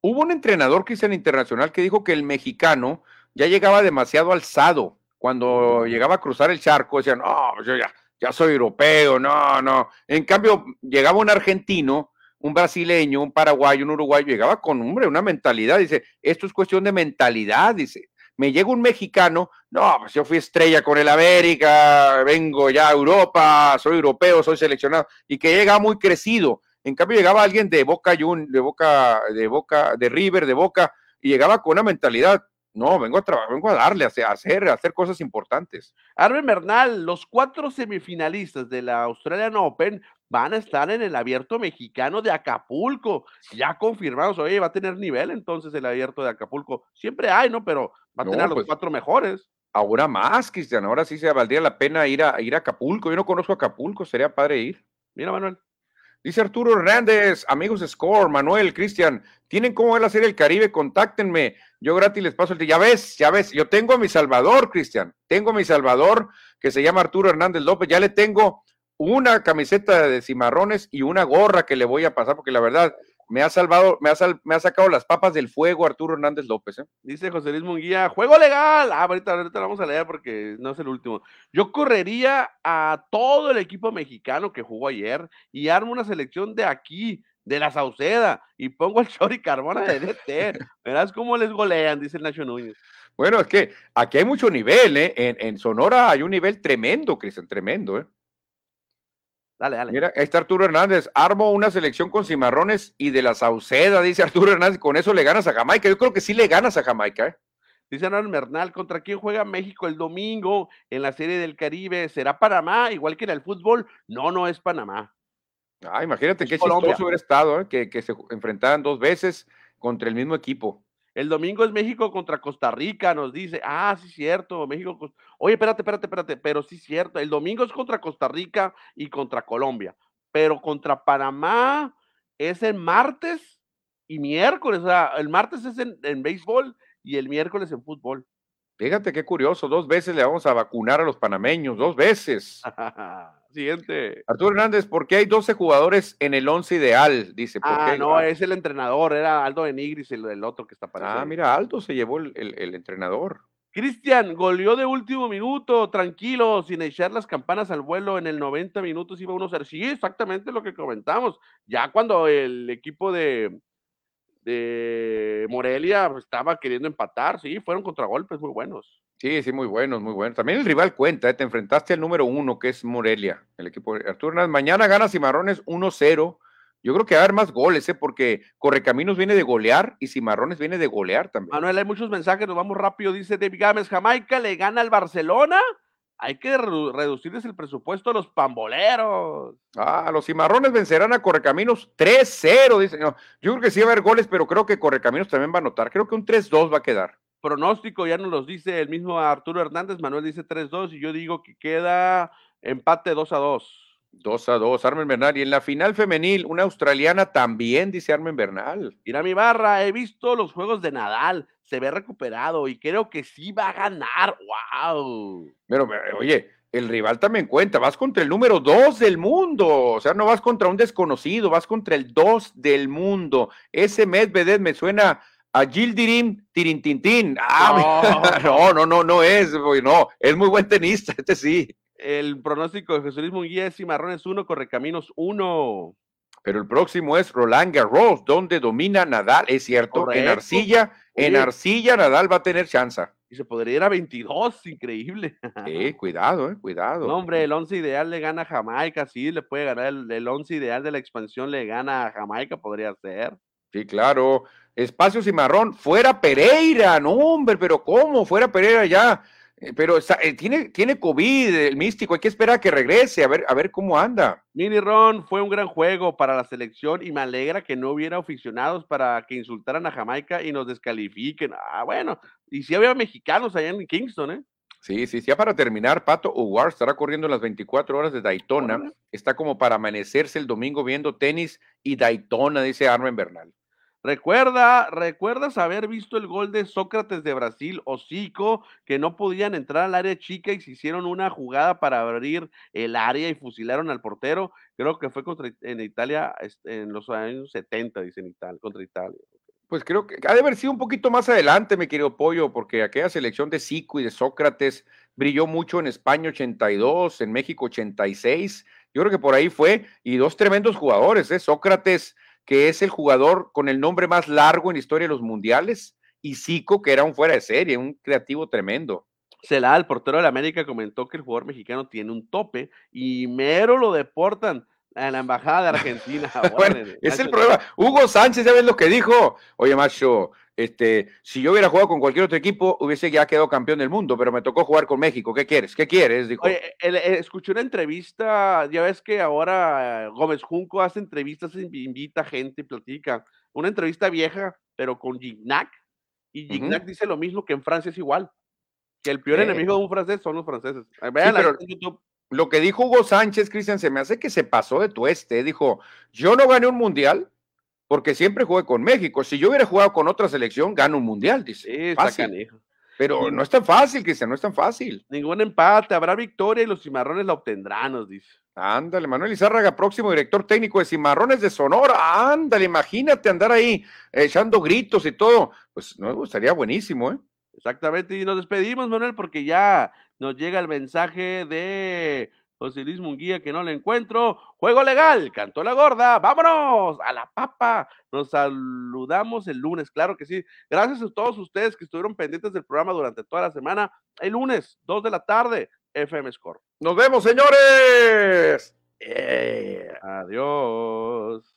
Hubo un entrenador en internacional que dijo que el mexicano ya llegaba demasiado alzado. Cuando llegaba a cruzar el charco, decían, no, yo ya, ya soy europeo, no, no. En cambio, llegaba un argentino, un brasileño, un paraguayo, un uruguayo, llegaba con, hombre, una mentalidad. Dice, esto es cuestión de mentalidad, dice. Me llega un mexicano, no, pues yo fui estrella con el América, vengo ya a Europa, soy europeo, soy seleccionado, y que llega muy crecido en cambio, llegaba alguien de Boca Jun, de Boca, de Boca, de River, de Boca, y llegaba con una mentalidad. No, vengo a trabajar, vengo a darle, a hacer, a hacer cosas importantes. Arben Bernal, los cuatro semifinalistas de la Australian Open van a estar en el abierto mexicano de Acapulco. Ya confirmados, oye, va a tener nivel entonces el abierto de Acapulco. Siempre hay, ¿no? Pero va a tener los pues cuatro mejores. Ahora más, Cristian, ahora sí se valdría la pena ir a, ir a Acapulco. Yo no conozco Acapulco, sería padre ir. Mira, Manuel. Dice Arturo Hernández, amigos de Score, Manuel, Cristian, ¿tienen cómo ver la serie del Caribe? Contáctenme. Yo gratis les paso el Ya ves, ya ves, yo tengo a mi Salvador, Cristian. Tengo a mi Salvador, que se llama Arturo Hernández López. Ya le tengo una camiseta de cimarrones y una gorra que le voy a pasar, porque la verdad, me ha salvado, me ha, me ha sacado las papas del fuego Arturo Hernández López. ¿eh? Dice José Luis Munguía, juego legal. Ah, ahorita, ahorita lo vamos a leer porque no es el último. Yo correría a todo el equipo mexicano que jugó ayer y armo una selección de aquí, de la Sauceda, y pongo el Chori Carbona de DT. Verás cómo les golean, dice el Nacho Núñez. Bueno, es que aquí hay mucho nivel, ¿eh? En, en Sonora hay un nivel tremendo, Cristian, tremendo, ¿eh? Dale, dale. Mira, ahí está Arturo Hernández. Armo una selección con cimarrones y de la Sauceda, dice Arturo Hernández. Con eso le ganas a Jamaica. Yo creo que sí le ganas a Jamaica. ¿eh? Dice Hernán Bernal, ¿contra quién juega México el domingo en la Serie del Caribe? ¿Será Panamá, igual que en el fútbol? No, no es Panamá. Ah, imagínate qué chistoso hubiera estado, ¿eh? que, que se enfrentaran dos veces contra el mismo equipo. El domingo es México contra Costa Rica, nos dice. Ah, sí, cierto. México. Oye, espérate, espérate, espérate. Pero sí, cierto. El domingo es contra Costa Rica y contra Colombia. Pero contra Panamá es el martes y miércoles. O sea, el martes es en, en béisbol y el miércoles en fútbol. Fíjate qué curioso. Dos veces le vamos a vacunar a los panameños. Dos veces. Siguiente. Arturo Hernández, ¿por qué hay 12 jugadores en el 11 ideal? Dice. ¿por ah, qué? no, es el entrenador, era Aldo Benigris, el, el otro que está para Ah, mira, Aldo se llevó el, el, el entrenador. Cristian, goleó de último minuto, tranquilo, sin echar las campanas al vuelo en el 90 minutos iba uno a ser. Sí, exactamente lo que comentamos. Ya cuando el equipo de, de Morelia estaba queriendo empatar, sí, fueron contragolpes muy buenos. Sí, sí, muy buenos, muy buenos. También el rival cuenta, ¿eh? te enfrentaste al número uno, que es Morelia, el equipo de Arturo Hernández. Mañana gana Cimarrones 1-0. Yo creo que va a haber más goles, ¿eh? porque Correcaminos viene de golear y Cimarrones viene de golear también. Manuel, hay muchos mensajes, nos vamos rápido. Dice David Gámez, Jamaica le gana al Barcelona. Hay que redu- reducirles el presupuesto a los pamboleros. Ah, los Cimarrones vencerán a Correcaminos 3-0, dice. No, yo creo que sí va a haber goles, pero creo que Correcaminos también va a anotar. Creo que un 3-2 va a quedar. Pronóstico ya nos los dice el mismo Arturo Hernández. Manuel dice 3-2 y yo digo que queda empate 2 a 2. 2 a 2, Armen Bernal. Y en la final femenil, una australiana también, dice Armen Bernal. Mira mi barra, he visto los juegos de Nadal, se ve recuperado y creo que sí va a ganar. ¡Wow! Pero, eh, oye, el rival también cuenta, vas contra el número 2 del mundo, o sea, no vas contra un desconocido, vas contra el 2 del mundo. Ese Medvedev me suena a Gildirim Tirintintín. Ah, no, no, no, no es, güey, no, es muy buen tenista, este sí. El pronóstico de Luis Munguía es Cimarrones 1, Correcaminos 1. Pero el próximo es Roland Garros, donde domina Nadal, es cierto, en arcilla, en arcilla Nadal va a tener chance. Y se podría ir a 22, increíble. Sí, cuidado, eh, cuidado. No, hombre, el 11 ideal le gana a Jamaica, sí, le puede ganar. El, el 11 ideal de la expansión le gana a Jamaica, podría ser. Sí, claro. Espacio Cimarrón, fuera Pereira, no, hombre, pero ¿cómo? Fuera Pereira ya. Eh, Pero está- eh, tiene, tiene COVID, el místico, hay que esperar a que regrese, a ver, a ver cómo anda. Mini Ron fue un gran juego para la selección y me alegra que no hubiera aficionados para que insultaran a Jamaica y nos descalifiquen. Ah, bueno, y sí había mexicanos allá en Kingston, ¿eh? Sí, sí, sí, ya para terminar, Pato Uguar estará corriendo las 24 horas de Daytona. Está como para amanecerse el domingo viendo tenis y Daytona, dice Armen Bernal. Recuerda, ¿recuerdas haber visto el gol de Sócrates de Brasil, Hocico, que no podían entrar al área chica y se hicieron una jugada para abrir el área y fusilaron al portero? Creo que fue contra, en Italia en los años 70, dicen Italia, contra Italia. Pues creo que ha de haber sido un poquito más adelante, mi querido Pollo, porque aquella selección de Zico y de Sócrates brilló mucho en España 82, en México 86. Yo creo que por ahí fue, y dos tremendos jugadores, ¿eh? Sócrates, que es el jugador con el nombre más largo en la historia de los mundiales, y Zico, que era un fuera de serie, un creativo tremendo. Celá, el portero de la América, comentó que el jugador mexicano tiene un tope y mero lo deportan a la embajada de Argentina. Bueno, es el problema. Hugo Sánchez, ¿ya ves lo que dijo? Oye, macho, este, si yo hubiera jugado con cualquier otro equipo, hubiese ya quedado campeón del mundo, pero me tocó jugar con México. ¿Qué quieres? ¿Qué quieres? Dijo. Oye, el- el- escuché una entrevista, ya ves que ahora eh, Gómez Junco hace entrevistas, invi- invita gente platica. Una entrevista vieja, pero con Gignac. Y. Gignac dice lo mismo que en Francia es igual. Que el peor Eh. enemigo de un francés son los franceses. Eh, Vean pero- en YouTube. Lo que dijo Hugo Sánchez, Cristian, se me hace que se pasó de tueste. Dijo, yo no gané un mundial porque siempre jugué con México. Si yo hubiera jugado con otra selección, gano un mundial, dice. fácil. Pero no es tan fácil, Cristian, no es tan fácil. Ningún empate, habrá victoria y los cimarrones la obtendrán, nos dice. Ándale, Manuel Izárraga, próximo director técnico de Cimarrones de Sonora. Ándale, imagínate andar ahí echando gritos y todo. Pues no, estaría buenísimo, ¿eh? Exactamente, y nos despedimos, Manuel, porque ya nos llega el mensaje de José Luis Munguía que no le encuentro. Juego legal, cantó la gorda, vámonos a la papa. Nos saludamos el lunes, claro que sí. Gracias a todos ustedes que estuvieron pendientes del programa durante toda la semana. El lunes, 2 de la tarde, FM Score. Nos vemos, señores. Eh, adiós.